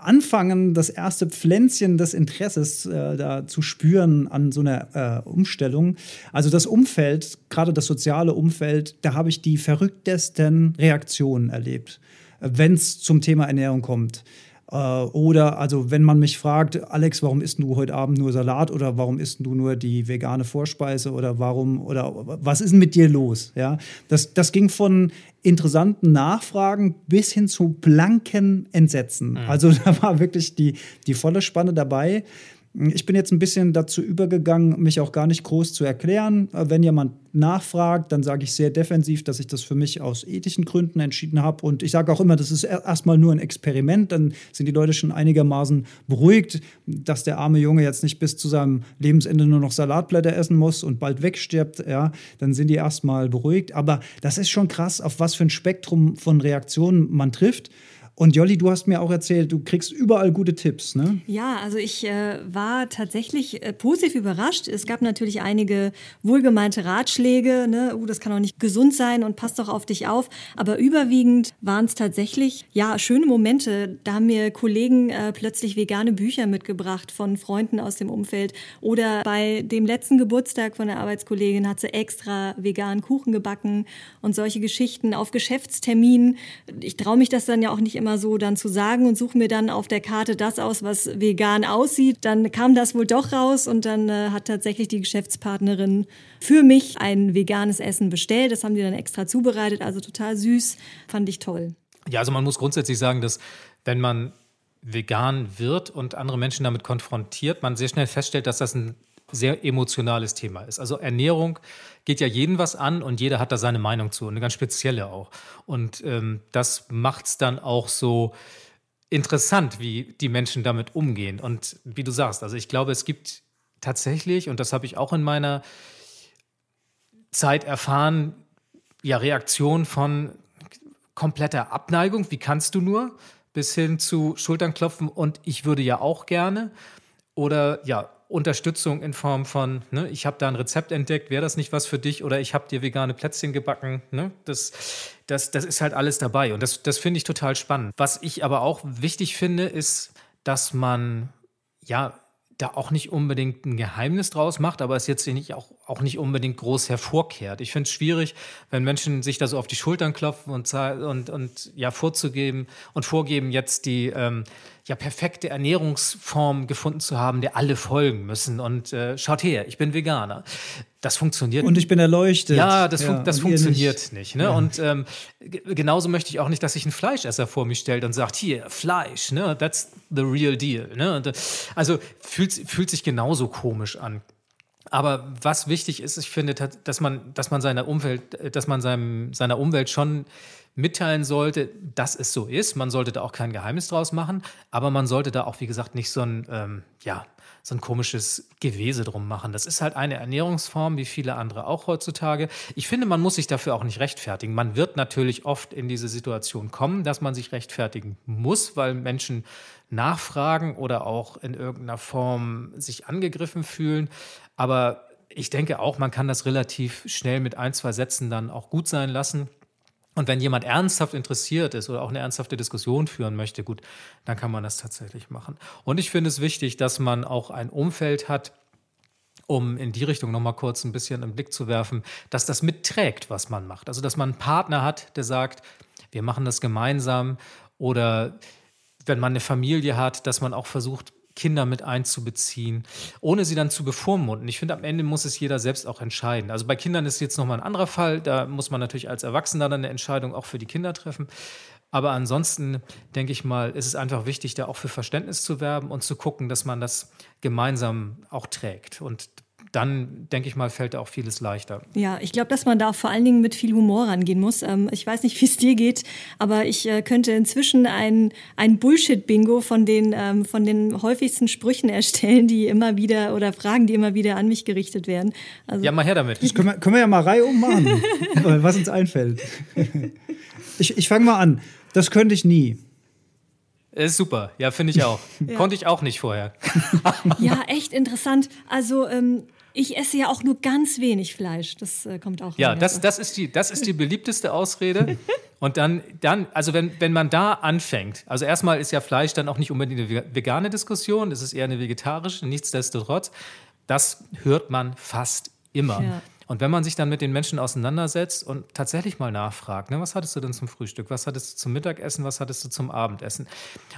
anfangen, das erste Pflänzchen des Interesses äh, da zu spüren an so einer äh, Umstellung. Also das Umfeld, gerade das soziale Umfeld, da habe ich die verrücktesten Reaktionen erlebt, wenn es zum Thema Ernährung kommt. Äh, oder also wenn man mich fragt, Alex, warum isst du heute Abend nur Salat oder warum isst du nur die vegane Vorspeise oder warum oder was ist denn mit dir los? Ja, das, das ging von interessanten Nachfragen bis hin zu blanken Entsetzen. Mhm. Also da war wirklich die, die volle Spanne dabei. Ich bin jetzt ein bisschen dazu übergegangen, mich auch gar nicht groß zu erklären. Wenn jemand nachfragt, dann sage ich sehr defensiv, dass ich das für mich aus ethischen Gründen entschieden habe. Und ich sage auch immer, das ist erstmal nur ein Experiment. Dann sind die Leute schon einigermaßen beruhigt, dass der arme Junge jetzt nicht bis zu seinem Lebensende nur noch Salatblätter essen muss und bald wegstirbt. Ja, dann sind die erstmal beruhigt. Aber das ist schon krass, auf was für ein Spektrum von Reaktionen man trifft. Und Jolli, du hast mir auch erzählt, du kriegst überall gute Tipps, ne? Ja, also ich äh, war tatsächlich äh, positiv überrascht. Es gab natürlich einige wohlgemeinte Ratschläge, ne? Uh, das kann doch nicht gesund sein und passt doch auf dich auf. Aber überwiegend waren es tatsächlich, ja, schöne Momente. Da haben mir Kollegen äh, plötzlich vegane Bücher mitgebracht von Freunden aus dem Umfeld. Oder bei dem letzten Geburtstag von der Arbeitskollegin hat sie extra veganen Kuchen gebacken und solche Geschichten auf Geschäftsterminen. Ich traue mich das dann ja auch nicht immer immer so dann zu sagen und suche mir dann auf der Karte das aus, was vegan aussieht. Dann kam das wohl doch raus und dann äh, hat tatsächlich die Geschäftspartnerin für mich ein veganes Essen bestellt. Das haben die dann extra zubereitet, also total süß, fand ich toll. Ja, also man muss grundsätzlich sagen, dass wenn man vegan wird und andere Menschen damit konfrontiert, man sehr schnell feststellt, dass das ein sehr emotionales Thema ist. Also Ernährung geht ja jeden was an und jeder hat da seine Meinung zu, eine ganz spezielle auch. Und ähm, das macht es dann auch so interessant, wie die Menschen damit umgehen. Und wie du sagst, also ich glaube, es gibt tatsächlich, und das habe ich auch in meiner Zeit erfahren, ja, Reaktionen von kompletter Abneigung, wie kannst du nur, bis hin zu Schulternklopfen und ich würde ja auch gerne. Oder ja, Unterstützung in Form von, ne, ich habe da ein Rezept entdeckt, wäre das nicht was für dich? Oder ich habe dir vegane Plätzchen gebacken. Ne? Das, das, das ist halt alles dabei. Und das, das finde ich total spannend. Was ich aber auch wichtig finde, ist, dass man ja da auch nicht unbedingt ein Geheimnis draus macht, aber es jetzt nicht auch, auch nicht unbedingt groß hervorkehrt. Ich finde es schwierig, wenn Menschen sich da so auf die Schultern klopfen und, und, und ja vorzugeben und vorgeben, jetzt die ähm, ja perfekte Ernährungsform gefunden zu haben, der alle folgen müssen. Und äh, schaut her, ich bin Veganer. Das funktioniert. Und ich bin erleuchtet. Ja, das, fun das funktioniert nicht. nicht ne? Ja. Und ähm, genauso möchte ich auch nicht, dass sich ein Fleischesser vor mich stellt und sagt, hier, Fleisch, ne? that's the real deal. Ne? Und, äh, also fühlt, fühlt sich genauso komisch an. Aber was wichtig ist, ich finde, dass man, dass man seiner Umwelt, dass man seinem, seiner Umwelt schon mitteilen sollte, dass es so ist. Man sollte da auch kein Geheimnis draus machen, aber man sollte da auch, wie gesagt, nicht so ein, ähm, ja, so ein komisches Gewese drum machen. Das ist halt eine Ernährungsform, wie viele andere auch heutzutage. Ich finde, man muss sich dafür auch nicht rechtfertigen. Man wird natürlich oft in diese Situation kommen, dass man sich rechtfertigen muss, weil Menschen nachfragen oder auch in irgendeiner Form sich angegriffen fühlen. Aber ich denke auch, man kann das relativ schnell mit ein, zwei Sätzen dann auch gut sein lassen. Und wenn jemand ernsthaft interessiert ist oder auch eine ernsthafte Diskussion führen möchte, gut, dann kann man das tatsächlich machen. Und ich finde es wichtig, dass man auch ein Umfeld hat, um in die Richtung nochmal kurz ein bisschen im Blick zu werfen, dass das mitträgt, was man macht. Also, dass man einen Partner hat, der sagt, wir machen das gemeinsam oder wenn man eine Familie hat, dass man auch versucht, Kinder mit einzubeziehen, ohne sie dann zu bevormunden. Ich finde, am Ende muss es jeder selbst auch entscheiden. Also bei Kindern ist jetzt nochmal ein anderer Fall. Da muss man natürlich als Erwachsener dann eine Entscheidung auch für die Kinder treffen. Aber ansonsten denke ich mal, ist es einfach wichtig, da auch für Verständnis zu werben und zu gucken, dass man das gemeinsam auch trägt. Und dann, denke ich mal, fällt auch vieles leichter. Ja, ich glaube, dass man da vor allen Dingen mit viel Humor rangehen muss. Ähm, ich weiß nicht, wie es dir geht, aber ich äh, könnte inzwischen ein, ein Bullshit-Bingo von den, ähm, von den häufigsten Sprüchen erstellen, die immer wieder oder Fragen, die immer wieder an mich gerichtet werden. Also, ja, mal her damit. Das können wir, können wir ja mal Reihe ummachen, was uns einfällt. Ich, ich fange mal an. Das könnte ich nie. Ist super, ja, finde ich auch. Ja. Konnte ich auch nicht vorher. ja, echt interessant. Also, ähm, ich esse ja auch nur ganz wenig Fleisch. Das äh, kommt auch. Ja, das, das, ist die, das ist die beliebteste Ausrede. Und dann, dann also wenn, wenn man da anfängt, also erstmal ist ja Fleisch dann auch nicht unbedingt eine vegane Diskussion, das ist eher eine vegetarische, nichtsdestotrotz, das hört man fast immer. Ja. Und wenn man sich dann mit den Menschen auseinandersetzt und tatsächlich mal nachfragt, ne, was hattest du denn zum Frühstück, was hattest du zum Mittagessen, was hattest du zum Abendessen?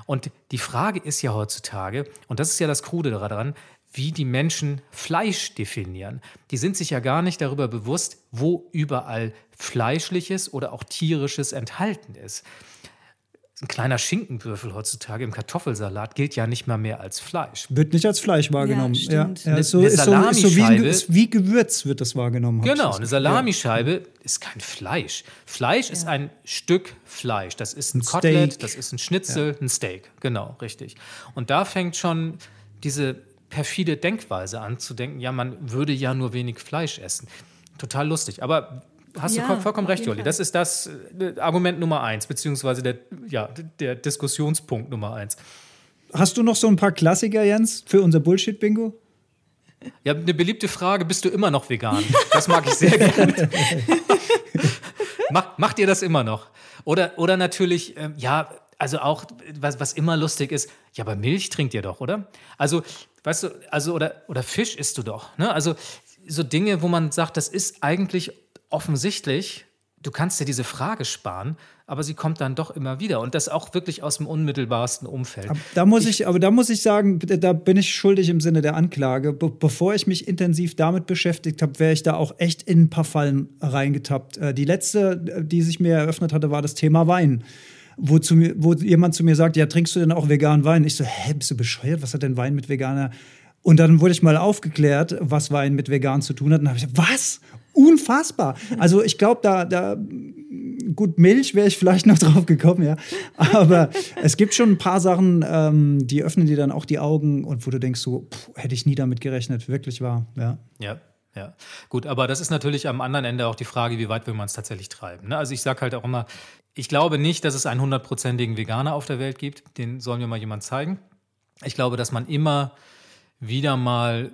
Und die Frage ist ja heutzutage, und das ist ja das Krude daran, wie die Menschen Fleisch definieren. Die sind sich ja gar nicht darüber bewusst, wo überall fleischliches oder auch tierisches enthalten ist. ein kleiner Schinkenwürfel heutzutage im Kartoffelsalat gilt ja nicht mal mehr als Fleisch. Wird nicht als Fleisch wahrgenommen. Ja, Ja, ja, Eine- so, eine ist so, so wie, ein, Salamischeibe- ist wie Gewürz wird das wahrgenommen. Genau, eine. Salamischeibe ist kein Fleisch. Fleisch ist ein Stück Fleisch. Das ist ein, Ein Kotelett, das ist ein Schnitzel, ein Steak. Genau, richtig. Und da fängt schon diese perfide Denkweise an, zu denken, ja, man würde ja nur wenig Fleisch essen. Total lustig. Aber hast Ja, du voll- vollkommen recht, Jolli. Das ist das äh, Argument Nummer eins, beziehungsweise der, ja, der Diskussionspunkt Nummer eins. Hast du noch so ein paar Klassiker, Jens, für unser Bullshit-Bingo? Ja, eine beliebte Frage, bist du immer noch vegan? Das mag ich sehr gerne. Mach, macht ihr das immer noch? Oder, oder natürlich, ähm, ja, also auch, was, was immer lustig ist, ja, aber Milch trinkt ihr doch, oder? Also, weißt du, also, oder, oder Fisch isst du doch, ne? Also, so Dinge, wo man sagt, das ist eigentlich offensichtlich, du kannst dir diese Frage sparen, aber sie kommt dann doch immer wieder. Und das auch wirklich aus dem unmittelbarsten Umfeld. Da muss ich, aber da muss ich sagen, da bin ich schuldig im Sinne der Anklage. Be bevor ich mich intensiv damit beschäftigt habe, wäre ich da auch echt in ein paar Fallen reingetappt. Äh, Die letzte, die sich mir eröffnet hatte, war das Thema Wein. Wo, zu mir, wo jemand zu mir sagt, ja, trinkst du denn auch veganen Wein? Ich so, hä, bist du bescheuert? Was hat denn Wein mit veganer? Und dann wurde ich mal aufgeklärt, was Wein mit vegan zu tun hat. Und dann habe ich gesagt, was? Unfassbar. Also ich glaube, da, da, gut, Milch wäre ich vielleicht noch drauf gekommen, ja. Aber es gibt schon ein paar Sachen, ähm, die öffnen dir dann auch die Augen und wo du denkst, so, pff, hätte ich nie damit gerechnet, wirklich wahr, ja. Ja, ja. Gut, aber das ist natürlich am anderen Ende auch die Frage, wie weit will man es tatsächlich treiben. Ne? Also ich sage halt auch immer, ich glaube nicht, dass es einen hundertprozentigen Veganer auf der Welt gibt. Den soll mir mal jemand zeigen. Ich glaube, dass man immer wieder mal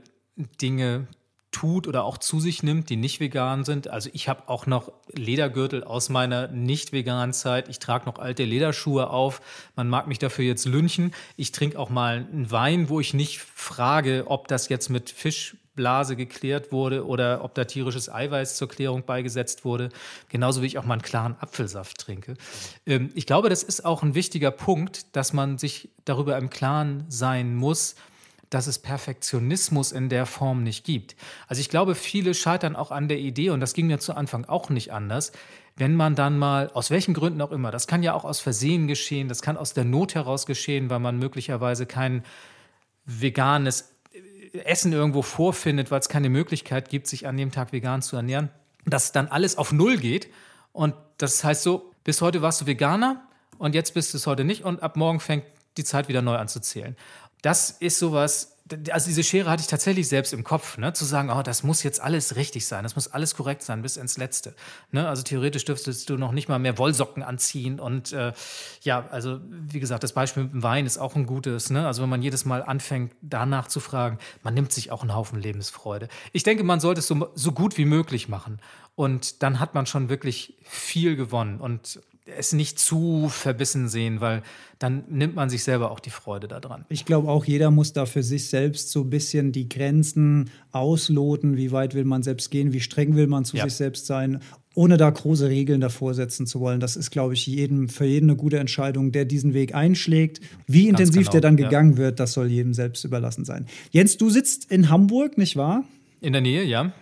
Dinge tut oder auch zu sich nimmt, die nicht vegan sind. Also ich habe auch noch Ledergürtel aus meiner nicht veganen Zeit. Ich trage noch alte Lederschuhe auf. Man mag mich dafür jetzt lynchen. Ich trinke auch mal einen Wein, wo ich nicht frage, ob das jetzt mit Fischblase geklärt wurde oder ob da tierisches Eiweiß zur Klärung beigesetzt wurde. Genauso wie ich auch mal einen klaren Apfelsaft trinke. Ähm, ich glaube, das ist auch ein wichtiger Punkt, dass man sich darüber im Klaren sein muss, dass es Perfektionismus in der Form nicht gibt. Also ich glaube, viele scheitern auch an der Idee, und das ging mir zu Anfang auch nicht anders, wenn man dann mal, aus welchen Gründen auch immer, das kann ja auch aus Versehen geschehen, das kann aus der Not heraus geschehen, weil man möglicherweise kein veganes Essen irgendwo vorfindet, weil es keine Möglichkeit gibt, sich an dem Tag vegan zu ernähren, dass dann alles auf Null geht. Und das heißt so, bis heute warst du Veganer und jetzt bist du es heute nicht und ab morgen fängt die Zeit wieder neu an zu zählen. Das ist sowas, also diese Schere hatte ich tatsächlich selbst im Kopf, ne? zu sagen, oh, das muss jetzt alles richtig sein, das muss alles korrekt sein bis ins Letzte. Ne? Also theoretisch dürftest du noch nicht mal mehr Wollsocken anziehen und äh, ja, also wie gesagt, das Beispiel mit dem Wein ist auch ein gutes. Ne? Also wenn man jedes Mal anfängt, danach zu fragen, man nimmt sich auch einen Haufen Lebensfreude. Ich denke, man sollte es so, so gut wie möglich machen und dann hat man schon wirklich viel gewonnen und es nicht zu verbissen sehen, weil dann nimmt man sich selber auch die Freude daran. Ich glaube auch, jeder muss da für sich selbst so ein bisschen die Grenzen ausloten. Wie weit will man selbst gehen? Wie streng will man zu Ja. sich selbst sein? Ohne da große Regeln davor setzen zu wollen. Das ist, glaube ich, jedem, für jeden eine gute Entscheidung, der diesen Weg einschlägt. Wie Ganz intensiv genau, der dann ja. gegangen wird, das soll jedem selbst überlassen sein. Jens, du sitzt in Hamburg, nicht wahr? In der Nähe, ja.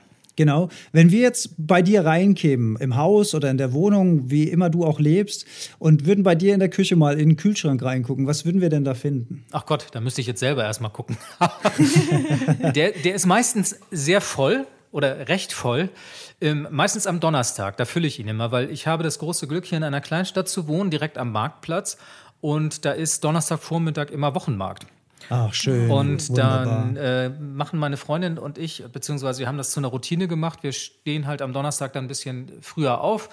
Genau. Wenn wir jetzt bei dir reinkämen, im Haus oder in der Wohnung, wie immer du auch lebst, und würden bei dir in der Küche mal in den Kühlschrank reingucken, was würden wir denn da finden? Ach Gott, da müsste ich jetzt selber erstmal gucken. der, der ist meistens sehr voll oder recht voll. Ähm, meistens am Donnerstag, da fülle ich ihn immer, weil ich habe das große Glück, hier in einer Kleinstadt zu wohnen, direkt am Marktplatz. Und da ist Donnerstagvormittag immer Wochenmarkt. Ach, schön. Und Wunderbar. dann äh, machen meine Freundin und ich, beziehungsweise wir haben das zu einer Routine gemacht. Wir stehen halt am Donnerstag dann ein bisschen früher auf,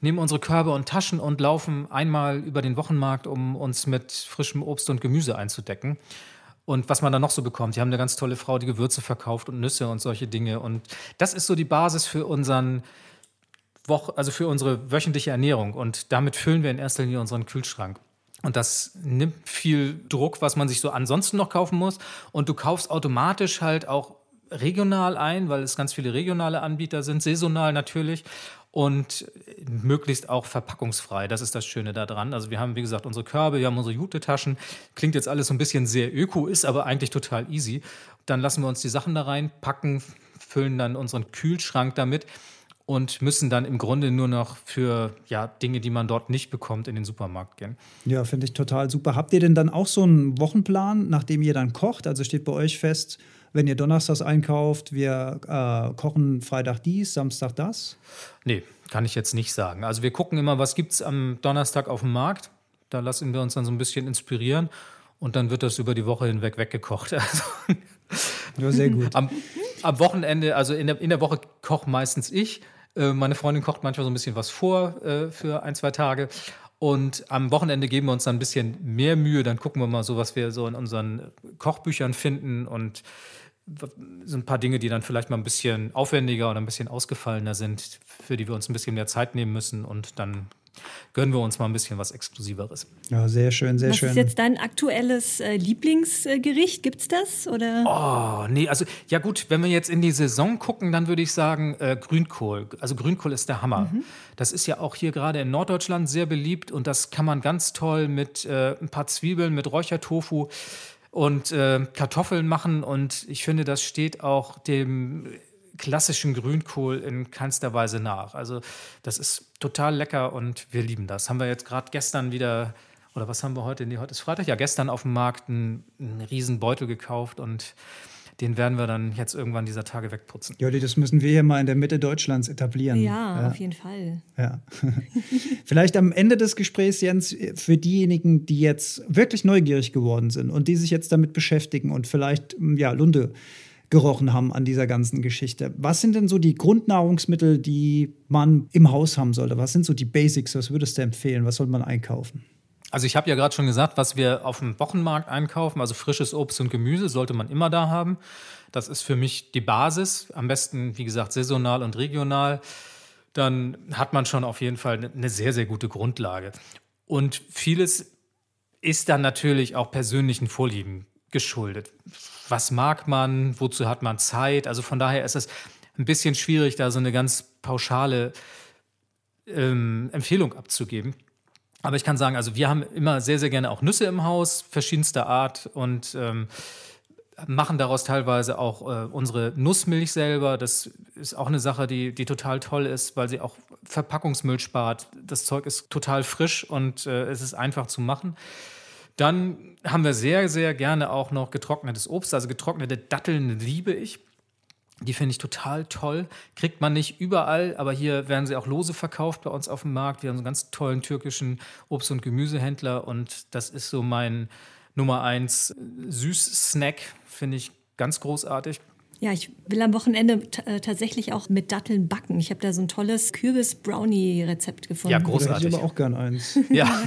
nehmen unsere Körbe und Taschen und laufen einmal über den Wochenmarkt, um uns mit frischem Obst und Gemüse einzudecken. Und was man dann noch so bekommt. Die haben eine ganz tolle Frau, die Gewürze verkauft und Nüsse und solche Dinge. Und das ist so die Basis für unseren Woche, also für unsere wöchentliche Ernährung. Und damit füllen wir in erster Linie unseren Kühlschrank. Und das nimmt viel Druck, was man sich so ansonsten noch kaufen muss. Und du kaufst automatisch halt auch regional ein, weil es ganz viele regionale Anbieter sind, saisonal natürlich und möglichst auch verpackungsfrei. Das ist das Schöne daran. Also wir haben, wie gesagt, unsere Körbe, wir haben unsere Jute-Taschen. Klingt jetzt alles so ein bisschen sehr öko, ist aber eigentlich total easy. Dann lassen wir uns die Sachen da rein, packen, füllen dann unseren Kühlschrank damit. Und müssen dann im Grunde nur noch für ja, Dinge, die man dort nicht bekommt, in den Supermarkt gehen. Ja, finde ich total super. Habt ihr denn dann auch so einen Wochenplan, nachdem ihr dann kocht? Also steht bei euch fest, wenn ihr donnerstags einkauft, wir äh, kochen Freitag dies, Samstag das? Nee, kann ich jetzt nicht sagen. Also wir gucken immer, was gibt es am Donnerstag auf dem Markt. Da lassen wir uns dann so ein bisschen inspirieren und dann wird das über die Woche hinweg weggekocht. Also, ja, sehr gut. Am, am Wochenende, also in der, in der Woche koche meistens ich. Äh, meine Freundin kocht manchmal so ein bisschen was vor äh, für ein, zwei Tage. Und am Wochenende geben wir uns dann ein bisschen mehr Mühe. Dann gucken wir mal so, was wir so in unseren Kochbüchern finden und so ein paar Dinge, die dann vielleicht mal ein bisschen aufwendiger oder ein bisschen ausgefallener sind, für die wir uns ein bisschen mehr Zeit nehmen müssen. Und dann gönnen wir uns mal ein bisschen was Exklusiveres. Ja, sehr schön, sehr was schön. Was ist jetzt dein aktuelles äh, Lieblingsgericht? Gibt es das? Oder? Oh, nee, also ja gut, wenn wir jetzt in die Saison gucken, dann würde ich sagen äh, Grünkohl. Also Grünkohl ist der Hammer. Mhm. Das ist ja auch hier gerade in Norddeutschland sehr beliebt und das kann man ganz toll mit äh, ein paar Zwiebeln, mit Räuchertofu und äh, Kartoffeln machen. Und ich finde, das steht auch dem klassischen Grünkohl in keinster Weise nach. Also das ist total lecker und wir lieben das. Haben wir jetzt gerade gestern wieder, oder was haben wir heute? Nee, heute ist Freitag. Ja, gestern auf dem Markt einen, einen riesen Beutel gekauft und den werden wir dann jetzt irgendwann dieser Tage wegputzen. Jolli, das müssen wir hier mal in der Mitte Deutschlands etablieren. Ja, ja. auf jeden Fall. Ja. Vielleicht am Ende des Gesprächs, Jens, für diejenigen, die jetzt wirklich neugierig geworden sind und die sich jetzt damit beschäftigen und vielleicht, ja, Lunde gerochen haben an dieser ganzen Geschichte. Was sind denn so die Grundnahrungsmittel, die man im Haus haben sollte? Was sind so die Basics? Was würdest du empfehlen? Was soll man einkaufen? Also ich habe ja gerade schon gesagt, was wir auf dem Wochenmarkt einkaufen, also frisches Obst und Gemüse, sollte man immer da haben. Das ist für mich die Basis. Am besten, wie gesagt, saisonal und regional. Dann hat man schon auf jeden Fall eine sehr, sehr gute Grundlage. Und vieles ist dann natürlich auch persönlichen Vorlieben geschuldet. Was mag man? Wozu hat man Zeit? Also von daher ist es ein bisschen schwierig, da so eine ganz pauschale ähm, Empfehlung abzugeben. Aber ich kann sagen, also wir haben immer sehr, sehr gerne auch Nüsse im Haus, verschiedenster Art und ähm, machen daraus teilweise auch äh, unsere Nussmilch selber. Das ist auch eine Sache, die, die total toll ist, weil sie auch Verpackungsmüll spart. Das Zeug ist total frisch und äh, es ist einfach zu machen. Dann haben wir sehr, sehr gerne auch noch getrocknetes Obst, also getrocknete Datteln liebe ich. Die finde ich total toll. Kriegt man nicht überall, aber hier werden sie auch lose verkauft bei uns auf dem Markt. Wir haben so einen ganz tollen türkischen Obst- und Gemüsehändler und das ist so mein Nummer eins Süß-Snack. Finde ich ganz großartig. Ja, ich will am Wochenende äh, tatsächlich auch mit Datteln backen. Ich habe da so ein tolles Kürbis-Brownie-Rezept gefunden. Ja, großartig. Ich aber auch gern eins. Ja.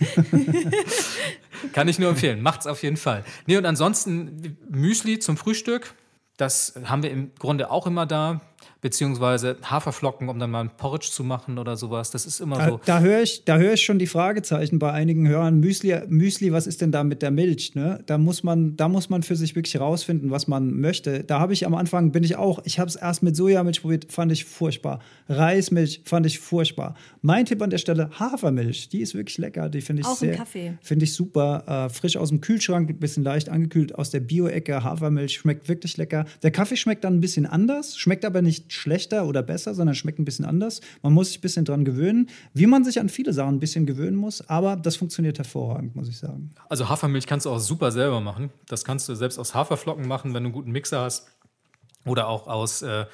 Kann ich nur empfehlen. Macht's auf jeden Fall. Nee, und ansonsten Müsli zum Frühstück. Das haben wir im Grunde auch immer da beziehungsweise Haferflocken, um dann mal ein Porridge zu machen oder sowas. Das ist immer so. Da, da höre ich, hör ich schon die Fragezeichen bei einigen Hörern. Müsli, Müsli, was ist denn da mit der Milch? Ne? Da, muss man, da muss man für sich wirklich rausfinden, was man möchte. Da habe ich am Anfang, bin ich auch, ich habe es erst mit Sojamilch probiert, fand ich furchtbar. Reismilch fand ich furchtbar. Mein Tipp an der Stelle, Hafermilch, die ist wirklich lecker. Die finde ich auch sehr, finde ich super. Äh, frisch aus dem Kühlschrank, ein bisschen leicht angekühlt aus der Bio-Ecke. Hafermilch schmeckt wirklich lecker. Der Kaffee schmeckt dann ein bisschen anders, schmeckt aber nicht schlechter oder besser, sondern schmeckt ein bisschen anders. Man muss sich ein bisschen dran gewöhnen, wie man sich an viele Sachen ein bisschen gewöhnen muss, aber das funktioniert hervorragend, muss ich sagen. Also Hafermilch kannst du auch super selber machen. Das kannst du selbst aus Haferflocken machen, wenn du einen guten Mixer hast. Oder auch aus äh,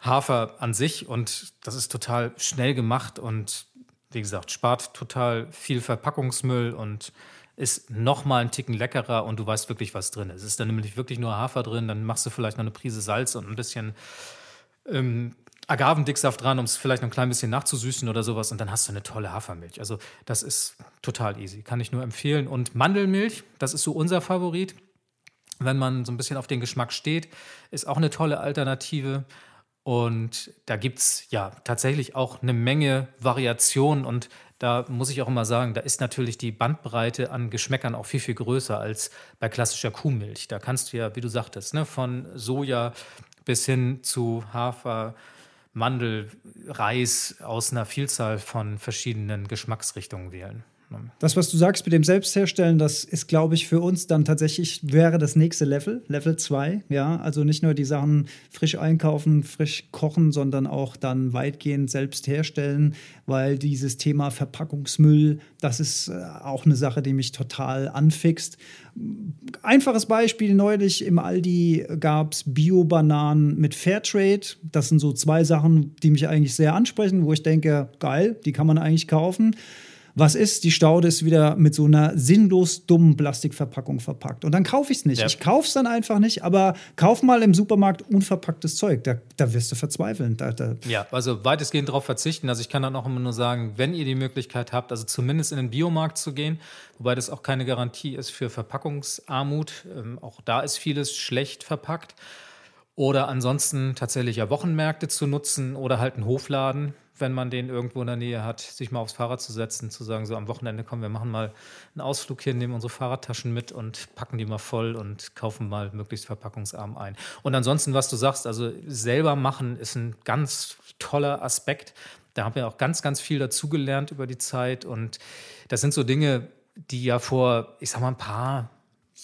Hafer an sich. Und das ist total schnell gemacht und wie gesagt, spart total viel Verpackungsmüll und ist noch mal einen Ticken leckerer und du weißt wirklich, was drin ist. Es ist dann nämlich wirklich nur Hafer drin, dann machst du vielleicht noch eine Prise Salz und ein bisschen ähm, Agavendicksaft dran, um es vielleicht noch ein klein bisschen nachzusüßen oder sowas und dann hast du eine tolle Hafermilch. Also das ist total easy, kann ich nur empfehlen. Und Mandelmilch, das ist so unser Favorit. Wenn man so ein bisschen auf den Geschmack steht, ist auch eine tolle Alternative. Und da gibt es ja tatsächlich auch eine Menge Variationen. Und da muss ich auch immer sagen, da ist natürlich die Bandbreite an Geschmäckern auch viel, viel größer als bei klassischer Kuhmilch. Da kannst du ja, wie du sagtest, ne, von Soja bis hin zu Hafer, Mandel, Reis aus einer Vielzahl von verschiedenen Geschmacksrichtungen wählen. Das, was du sagst mit dem Selbstherstellen, das ist, glaube ich, für uns dann tatsächlich wäre das nächste Level, Level 2. Ja, also nicht nur die Sachen frisch einkaufen, frisch kochen, sondern auch dann weitgehend selbst herstellen, weil dieses Thema Verpackungsmüll, das ist äh, auch eine Sache, die mich total anfixt. Einfaches Beispiel: neulich im Aldi gab es Bio-Bananen mit Fairtrade. Das sind so zwei Sachen, die mich eigentlich sehr ansprechen, wo ich denke, geil, die kann man eigentlich kaufen. Was ist? Die Staude ist wieder mit so einer sinnlos dummen Plastikverpackung verpackt. Und dann kaufe ich es nicht. Ja. Ich kaufe es dann einfach nicht, aber kauf mal im Supermarkt unverpacktes Zeug. Da, da wirst du verzweifeln. Da, da. Ja, also weitestgehend darauf verzichten. Also ich kann dann auch immer nur sagen, wenn ihr die Möglichkeit habt, also zumindest in den Biomarkt zu gehen, wobei das auch keine Garantie ist für Verpackungsarmut. Ähm, auch da ist vieles schlecht verpackt. Oder ansonsten tatsächlich ja Wochenmärkte zu nutzen oder halt einen Hofladen wenn man den irgendwo in der Nähe hat, sich mal aufs Fahrrad zu setzen, zu sagen, so am Wochenende kommen wir machen mal einen Ausflug hier, nehmen unsere Fahrradtaschen mit und packen die mal voll und kaufen mal möglichst verpackungsarm ein. Und ansonsten, was du sagst, also selber machen ist ein ganz toller Aspekt. Da haben wir auch ganz, ganz viel dazugelernt über die Zeit und das sind so Dinge, die ja vor, ich sag mal, ein paar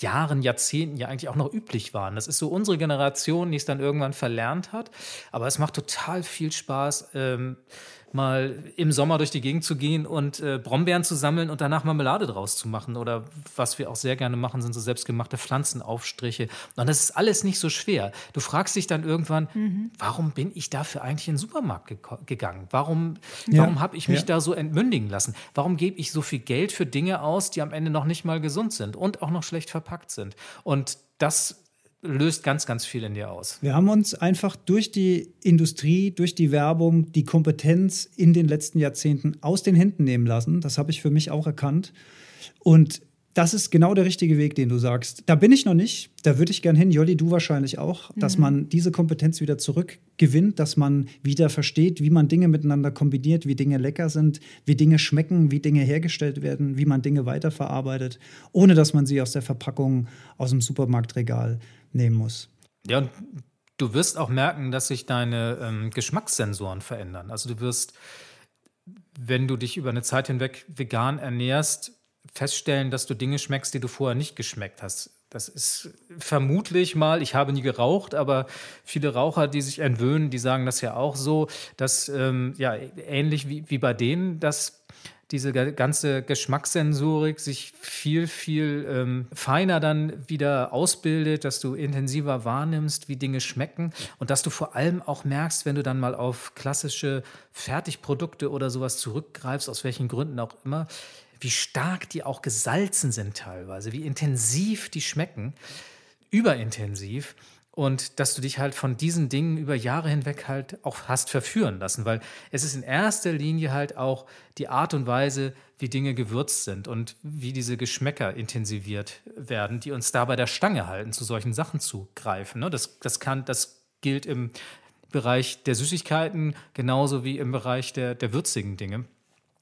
Jahren, Jahrzehnten ja eigentlich auch noch üblich waren. Das ist so unsere Generation, die es dann irgendwann verlernt hat. Aber es macht total viel Spaß, ähm, mal im Sommer durch die Gegend zu gehen und äh, Brombeeren zu sammeln und danach Marmelade draus zu machen. Oder was wir auch sehr gerne machen, sind so selbstgemachte Pflanzenaufstriche. Und das ist alles nicht so schwer. Du fragst dich dann irgendwann, mhm. warum bin ich dafür eigentlich in den Supermarkt ge gegangen? Warum, ja. warum habe ich mich ja. da so entmündigen lassen? Warum gebe ich so viel Geld für Dinge aus, die am Ende noch nicht mal gesund sind und auch noch schlecht verpackt sind? Und das löst ganz, ganz viel in dir aus. Wir haben uns einfach durch die Industrie, durch die Werbung, die Kompetenz in den letzten Jahrzehnten aus den Händen nehmen lassen. Das habe ich für mich auch erkannt. Und das ist genau der richtige Weg, den du sagst. Da bin ich noch nicht. Da würde ich gern hin. Jolli, du wahrscheinlich auch, mhm. dass man diese Kompetenz wieder zurückgewinnt, dass man wieder versteht, wie man Dinge miteinander kombiniert, wie Dinge lecker sind, wie Dinge schmecken, wie Dinge hergestellt werden, wie man Dinge weiterverarbeitet, ohne dass man sie aus der Verpackung aus dem Supermarktregal nehmen muss. Ja, und du wirst auch merken, dass sich deine ähm, Geschmackssensoren verändern. Also du wirst, wenn du dich über eine Zeit hinweg vegan ernährst, feststellen, dass du Dinge schmeckst, die du vorher nicht geschmeckt hast. Das ist vermutlich mal, ich habe nie geraucht, aber viele Raucher, die sich entwöhnen, die sagen das ja auch so, dass ähm, ja ähnlich wie, wie bei denen, dass diese ganze Geschmackssensorik sich viel, viel ähm, feiner dann wieder ausbildet, dass du intensiver wahrnimmst, wie Dinge schmecken und dass du vor allem auch merkst, wenn du dann mal auf klassische Fertigprodukte oder sowas zurückgreifst, aus welchen Gründen auch immer, wie stark die auch gesalzen sind teilweise, wie intensiv die schmecken, überintensiv und dass du dich halt von diesen Dingen über Jahre hinweg halt auch hast verführen lassen, weil es ist in erster Linie halt auch die Art und Weise, wie Dinge gewürzt sind und wie diese Geschmäcker intensiviert werden, die uns da bei der Stange halten, zu solchen Sachen zu greifen. Ne? Das, das, kann, das gilt im Bereich der Süßigkeiten genauso wie im Bereich der, der würzigen Dinge.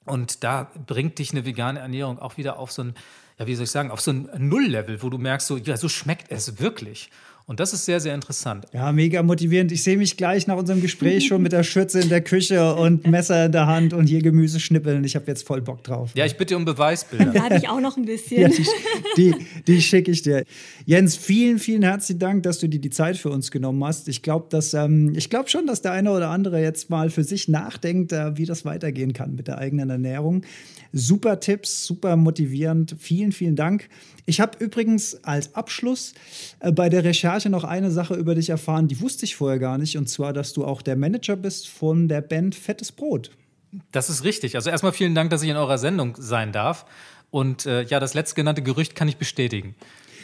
Und da bringt dich eine vegane Ernährung auch wieder auf so ein, ja, wie soll ich sagen, auf so ein Nulllevel, wo du merkst, so, ja, so schmeckt es wirklich. Und das ist sehr, sehr interessant. Ja, mega motivierend. Ich sehe mich gleich nach unserem Gespräch schon mit der Schürze in der Küche und Messer in der Hand und hier Gemüse schnippeln. Ich habe jetzt voll Bock drauf. Ja, ich bitte um Beweisbilder. Da habe ich auch noch ein bisschen. Ja, die, die, die schicke ich dir. Jens, vielen, vielen herzlichen Dank, dass du dir die Zeit für uns genommen hast. Ich glaube ähm, glaub schon, dass der eine oder andere jetzt mal für sich nachdenkt, äh, wie das weitergehen kann mit der eigenen Ernährung. Super Tipps, super motivierend. Vielen, vielen Dank. Ich habe übrigens als Abschluss äh, bei der Recherche noch eine Sache über dich erfahren, die wusste ich vorher gar nicht, und zwar, dass du auch der Manager bist von der Band Fettes Brot. Das ist richtig. Also erstmal vielen Dank, dass ich in eurer Sendung sein darf. Und äh, ja, das letztgenannte Gerücht kann ich bestätigen.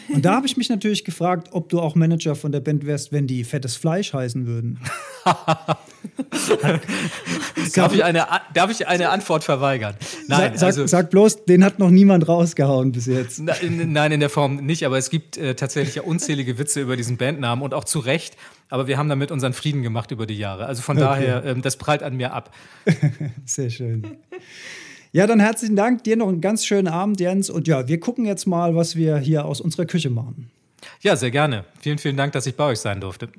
Und da habe ich mich natürlich gefragt, ob du auch Manager von der Band wärst, wenn die fettes Fleisch heißen würden. darf, ich eine, darf ich eine Antwort verweigern? Nein, sag, also, sag bloß, den hat noch niemand rausgehauen bis jetzt. Nein, in der Form nicht, aber es gibt äh, tatsächlich ja unzählige Witze über diesen Bandnamen und auch zu Recht. Aber wir haben damit unseren Frieden gemacht über die Jahre. Also von okay. daher, ähm, das prallt an mir ab. Sehr schön. Ja, dann herzlichen Dank. Dir noch einen ganz schönen Abend, Jens. Und ja, wir gucken jetzt mal, was wir hier aus unserer Küche machen. Ja, sehr gerne. Vielen, vielen Dank, dass ich bei euch sein durfte.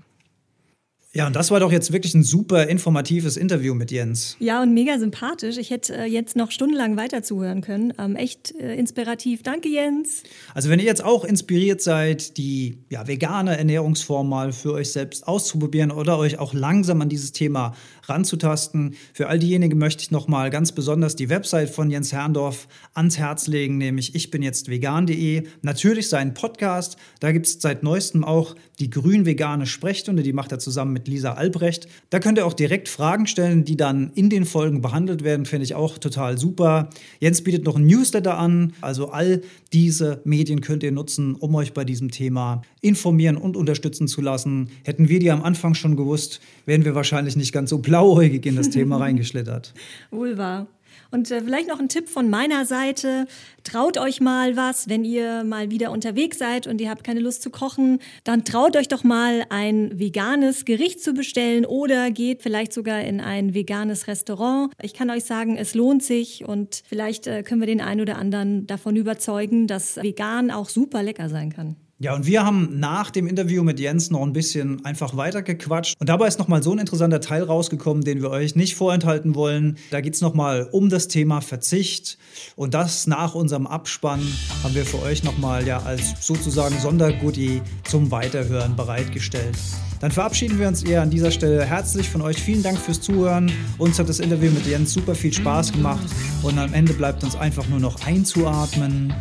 Ja, und das war doch jetzt wirklich ein super informatives Interview mit Jens. Ja, und mega sympathisch. Ich hätte äh, jetzt noch stundenlang weiter zuhören können. Ähm, echt äh, inspirativ. Danke, Jens. Also, wenn ihr jetzt auch inspiriert seid, die ja, vegane Ernährungsform mal für euch selbst auszuprobieren oder euch auch langsam an dieses Thema ranzutasten, für all diejenigen möchte ich nochmal ganz besonders die Website von Jens Herrndorf ans Herz legen, nämlich ich bin jetzt vegan.de. Natürlich seinen Podcast. Da gibt es seit neuestem auch die grün-vegane Sprechstunde, die macht er zusammen mit Lisa Albrecht. Da könnt ihr auch direkt Fragen stellen, die dann in den Folgen behandelt werden, finde ich auch total super. Jens bietet noch ein Newsletter an, also all diese Medien könnt ihr nutzen, um euch bei diesem Thema informieren und unterstützen zu lassen. Hätten wir die am Anfang schon gewusst, wären wir wahrscheinlich nicht ganz so blauäugig in das Thema reingeschlittert. Wohl wahr. Und äh, vielleicht noch ein Tipp von meiner Seite. Traut euch mal was, wenn ihr mal wieder unterwegs seid und ihr habt keine Lust zu kochen, dann traut euch doch mal ein veganes Gericht zu bestellen oder geht vielleicht sogar in ein veganes Restaurant. Ich kann euch sagen, es lohnt sich und vielleicht äh, können wir den einen oder anderen davon überzeugen, dass vegan auch super lecker sein kann. Ja, und wir haben nach dem Interview mit Jens noch ein bisschen einfach weitergequatscht. Und dabei ist nochmal so ein interessanter Teil rausgekommen, den wir euch nicht vorenthalten wollen. Da geht es nochmal um das Thema Verzicht. Und das nach unserem Abspann haben wir für euch nochmal ja als sozusagen Sondergoodie zum Weiterhören bereitgestellt. Dann verabschieden wir uns eher an dieser Stelle herzlich von euch. Vielen Dank fürs Zuhören. Uns hat das Interview mit Jens super viel Spaß gemacht. Und am Ende bleibt uns einfach nur noch einzuatmen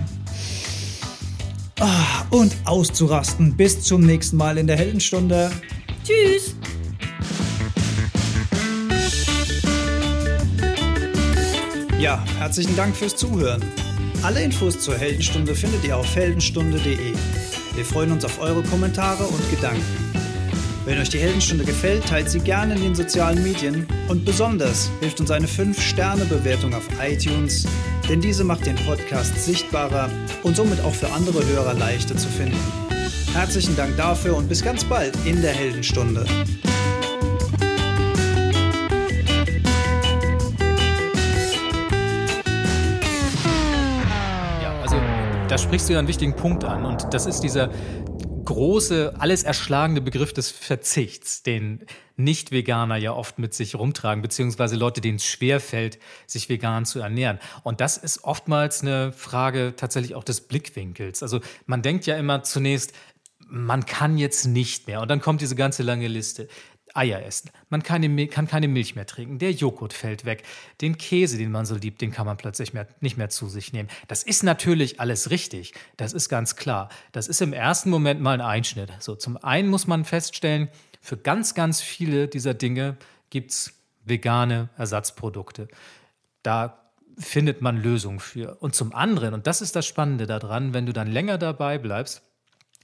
und auszurasten. Bis zum nächsten Mal in der Heldenstunde. Tschüss. Ja, herzlichen Dank fürs Zuhören. Alle Infos zur Heldenstunde findet ihr auf heldenstunde.de. Wir freuen uns auf eure Kommentare und Gedanken. Wenn euch die Heldenstunde gefällt, teilt sie gerne in den sozialen Medien und besonders hilft uns eine 5-Sterne-Bewertung auf iTunes, denn diese macht den Podcast sichtbarer und somit auch für andere Hörer leichter zu finden. Herzlichen Dank dafür und bis ganz bald in der Heldenstunde. Ja, also da sprichst du ja einen wichtigen Punkt an und das ist dieser große, alles erschlagende Begriff des Verzichts, den Nicht-Veganer ja oft mit sich rumtragen, beziehungsweise Leute, denen es schwerfällt, sich vegan zu ernähren. Und das ist oftmals eine Frage tatsächlich auch des Blickwinkels. Also man denkt ja immer zunächst, man kann jetzt nicht mehr. Und dann kommt diese ganze lange Liste. Eier essen. Man kann keine, kann keine Milch mehr trinken. Der Joghurt fällt weg. Den Käse, den man so liebt, den kann man plötzlich mehr, nicht mehr zu sich nehmen. Das ist natürlich alles richtig. Das ist ganz klar. Das ist im ersten Moment mal ein Einschnitt. So, zum einen muss man feststellen, für ganz, ganz viele dieser Dinge gibt es vegane Ersatzprodukte. Da findet man Lösungen für. Und zum anderen, und das ist das Spannende daran, wenn du dann länger dabei bleibst,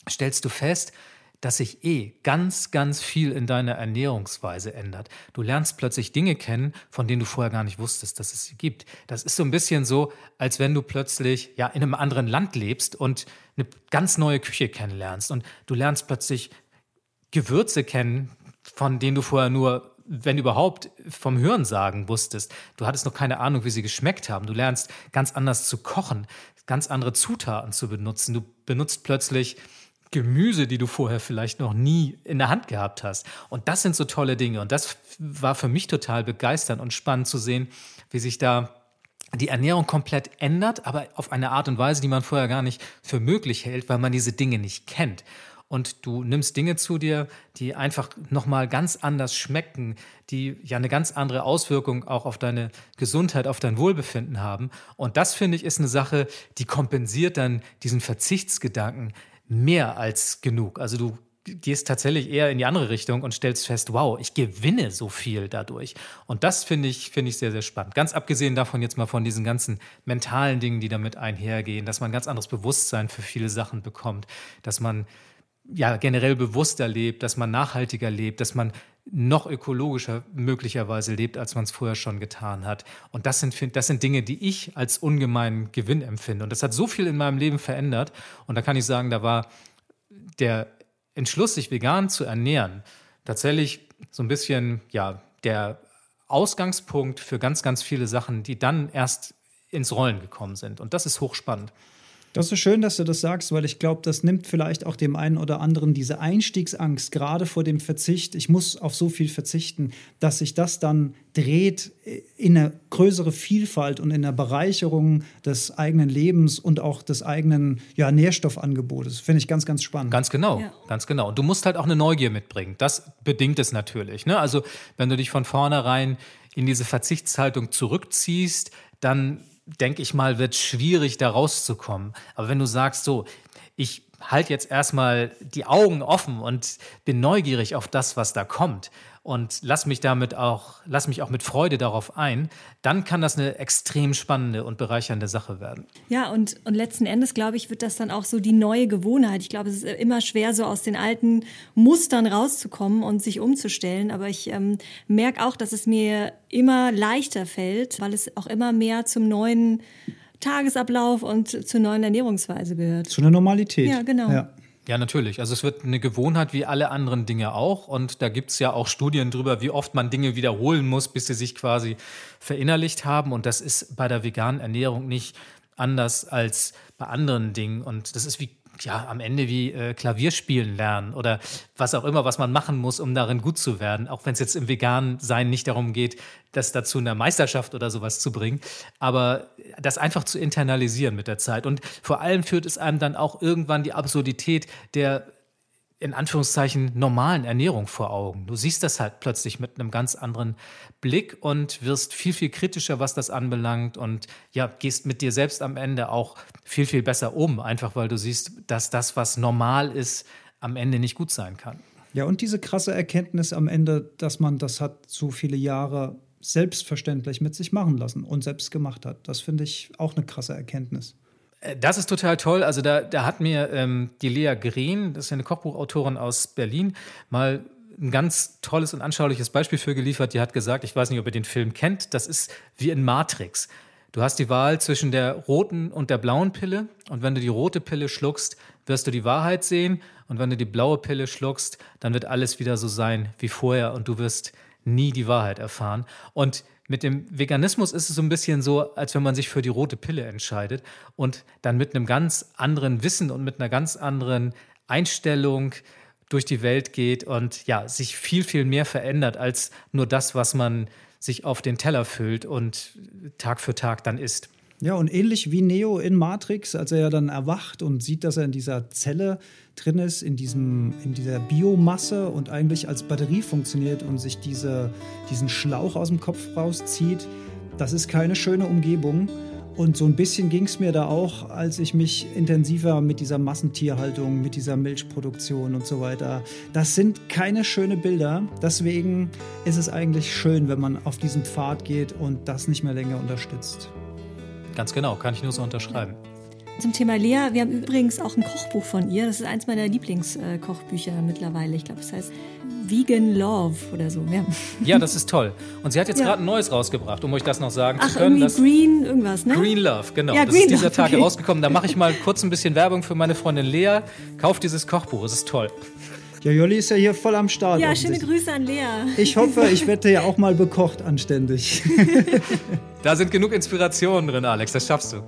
stellst du fest, dass sich eh ganz, ganz viel in deiner Ernährungsweise ändert. Du lernst plötzlich Dinge kennen, von denen du vorher gar nicht wusstest, dass es sie gibt. Das ist so ein bisschen so, als wenn du plötzlich ja in einem anderen Land lebst und eine ganz neue Küche kennenlernst und du lernst plötzlich Gewürze kennen, von denen du vorher nur wenn überhaupt, vom Hörensagen wusstest. Du hattest noch keine Ahnung, wie sie geschmeckt haben. Du lernst ganz anders zu kochen, ganz andere Zutaten zu benutzen. Du benutzt plötzlich Gemüse, die du vorher vielleicht noch nie in der Hand gehabt hast. Und das sind so tolle Dinge. Und das war für mich total begeisternd und spannend zu sehen, wie sich da die Ernährung komplett ändert, aber auf eine Art und Weise, die man vorher gar nicht für möglich hält, weil man diese Dinge nicht kennt. Und du nimmst Dinge zu dir, die einfach nochmal ganz anders schmecken, die ja eine ganz andere Auswirkung auch auf deine Gesundheit, auf dein Wohlbefinden haben. Und das finde ich ist eine Sache, die kompensiert dann diesen Verzichtsgedanken, mehr als genug. Also du gehst tatsächlich eher in die andere Richtung und stellst fest, wow, ich gewinne so viel dadurch. Und das finde ich, finde ich sehr, sehr spannend. Ganz abgesehen davon jetzt mal von diesen ganzen mentalen Dingen, die damit einhergehen, dass man ein ganz anderes Bewusstsein für viele Sachen bekommt, dass man ja generell bewusster lebt, dass man nachhaltiger lebt, dass man noch ökologischer möglicherweise lebt, als man es vorher schon getan hat. Und das sind, das sind Dinge, die ich als ungemeinen Gewinn empfinde. Und das hat so viel in meinem Leben verändert. Und da kann ich sagen, da war der Entschluss, sich vegan zu ernähren, tatsächlich so ein bisschen, ja, der Ausgangspunkt für ganz, ganz viele Sachen, die dann erst ins Rollen gekommen sind. Und das ist hochspannend. Das ist schön, dass du das sagst, weil ich glaube, das nimmt vielleicht auch dem einen oder anderen diese Einstiegsangst, gerade vor dem Verzicht. Ich muss auf so viel verzichten, dass sich das dann dreht in eine größere Vielfalt und in der Bereicherung des eigenen Lebens und auch des eigenen ja, Nährstoffangebotes. Finde ich ganz, ganz spannend. Ganz genau, ja. ganz genau. Und du musst halt auch eine Neugier mitbringen. Das bedingt es natürlich. Ne? Also wenn du dich von vornherein in diese Verzichtshaltung zurückziehst, dann denke ich mal, wird schwierig, da rauszukommen. Aber wenn du sagst, so, ich halte jetzt erstmal die Augen offen und bin neugierig auf das, was da kommt, und lass mich damit auch, lass mich auch mit Freude darauf ein, dann kann das eine extrem spannende und bereichernde Sache werden. Ja, und, und letzten Endes, glaube ich, wird das dann auch so die neue Gewohnheit. Ich glaube, es ist immer schwer, so aus den alten Mustern rauszukommen und sich umzustellen. Aber ich ähm, merke auch, dass es mir immer leichter fällt, weil es auch immer mehr zum neuen Tagesablauf und zur neuen Ernährungsweise gehört. Zu einer Normalität. Ja, genau. Ja. Ja, natürlich. Also es wird eine Gewohnheit wie alle anderen Dinge auch. Und da gibt es ja auch Studien darüber, wie oft man Dinge wiederholen muss, bis sie sich quasi verinnerlicht haben. Und das ist bei der veganen Ernährung nicht anders als bei anderen Dingen. Und das ist wie ja, am Ende wie äh, Klavierspielen lernen oder was auch immer, was man machen muss, um darin gut zu werden. Auch wenn es jetzt im veganen Sein nicht darum geht, das dazu in der Meisterschaft oder sowas zu bringen. Aber das einfach zu internalisieren mit der Zeit. Und vor allem führt es einem dann auch irgendwann die Absurdität der in Anführungszeichen normalen Ernährung vor Augen. Du siehst das halt plötzlich mit einem ganz anderen Blick und wirst viel, viel kritischer, was das anbelangt und ja, gehst mit dir selbst am Ende auch viel, viel besser um, einfach weil du siehst, dass das, was normal ist, am Ende nicht gut sein kann. Ja, und diese krasse Erkenntnis am Ende, dass man das hat so viele Jahre selbstverständlich mit sich machen lassen und selbst gemacht hat. Das finde ich auch eine krasse Erkenntnis. Äh, das ist total toll. Also da, da hat mir ähm, die Lea Green, das ist eine Kochbuchautorin aus Berlin, mal ein ganz tolles und anschauliches Beispiel für geliefert. Die hat gesagt, ich weiß nicht, ob ihr den Film kennt, das ist wie in Matrix. Du hast die Wahl zwischen der roten und der blauen Pille und wenn du die rote Pille schluckst, wirst du die Wahrheit sehen und wenn du die blaue Pille schluckst, dann wird alles wieder so sein wie vorher und du wirst nie die Wahrheit erfahren. Und mit dem Veganismus ist es so ein bisschen so, als wenn man sich für die rote Pille entscheidet und dann mit einem ganz anderen Wissen und mit einer ganz anderen Einstellung durch die Welt geht und ja, sich viel, viel mehr verändert als nur das, was man sich auf den Teller füllt und Tag für Tag dann isst. Ja, und ähnlich wie Neo in Matrix, als er ja dann erwacht und sieht, dass er in dieser Zelle drin ist, in, diesem, in dieser Biomasse und eigentlich als Batterie funktioniert und sich diese, diesen Schlauch aus dem Kopf rauszieht, das ist keine schöne Umgebung. Und so ein bisschen ging es mir da auch, als ich mich intensiver mit dieser Massentierhaltung, mit dieser Milchproduktion und so weiter. Das sind keine schönen Bilder. Deswegen ist es eigentlich schön, wenn man auf diesen Pfad geht und das nicht mehr länger unterstützt. Ganz genau, kann ich nur so unterschreiben. Zum Thema Lea, wir haben übrigens auch ein Kochbuch von ihr. Das ist eins meiner Lieblingskochbücher mittlerweile. Ich glaube, es heißt Vegan Love oder so. Ja, ja das ist toll. Und sie hat jetzt ja. gerade ein neues rausgebracht, um euch das noch sagen Ach, zu können. Irgendwie Green irgendwas, ne? Green Love, genau. Ja, das Green ist dieser Tage okay. rausgekommen. Da mache ich mal kurz ein bisschen Werbung für meine Freundin Lea. Kauft dieses Kochbuch, es ist toll. Ja, Jolli ist ja hier voll am Start. Ja, schöne Grüße an Lea. Ich hoffe, ich werde ja auch mal bekocht anständig. da sind genug Inspirationen drin, Alex, das schaffst du.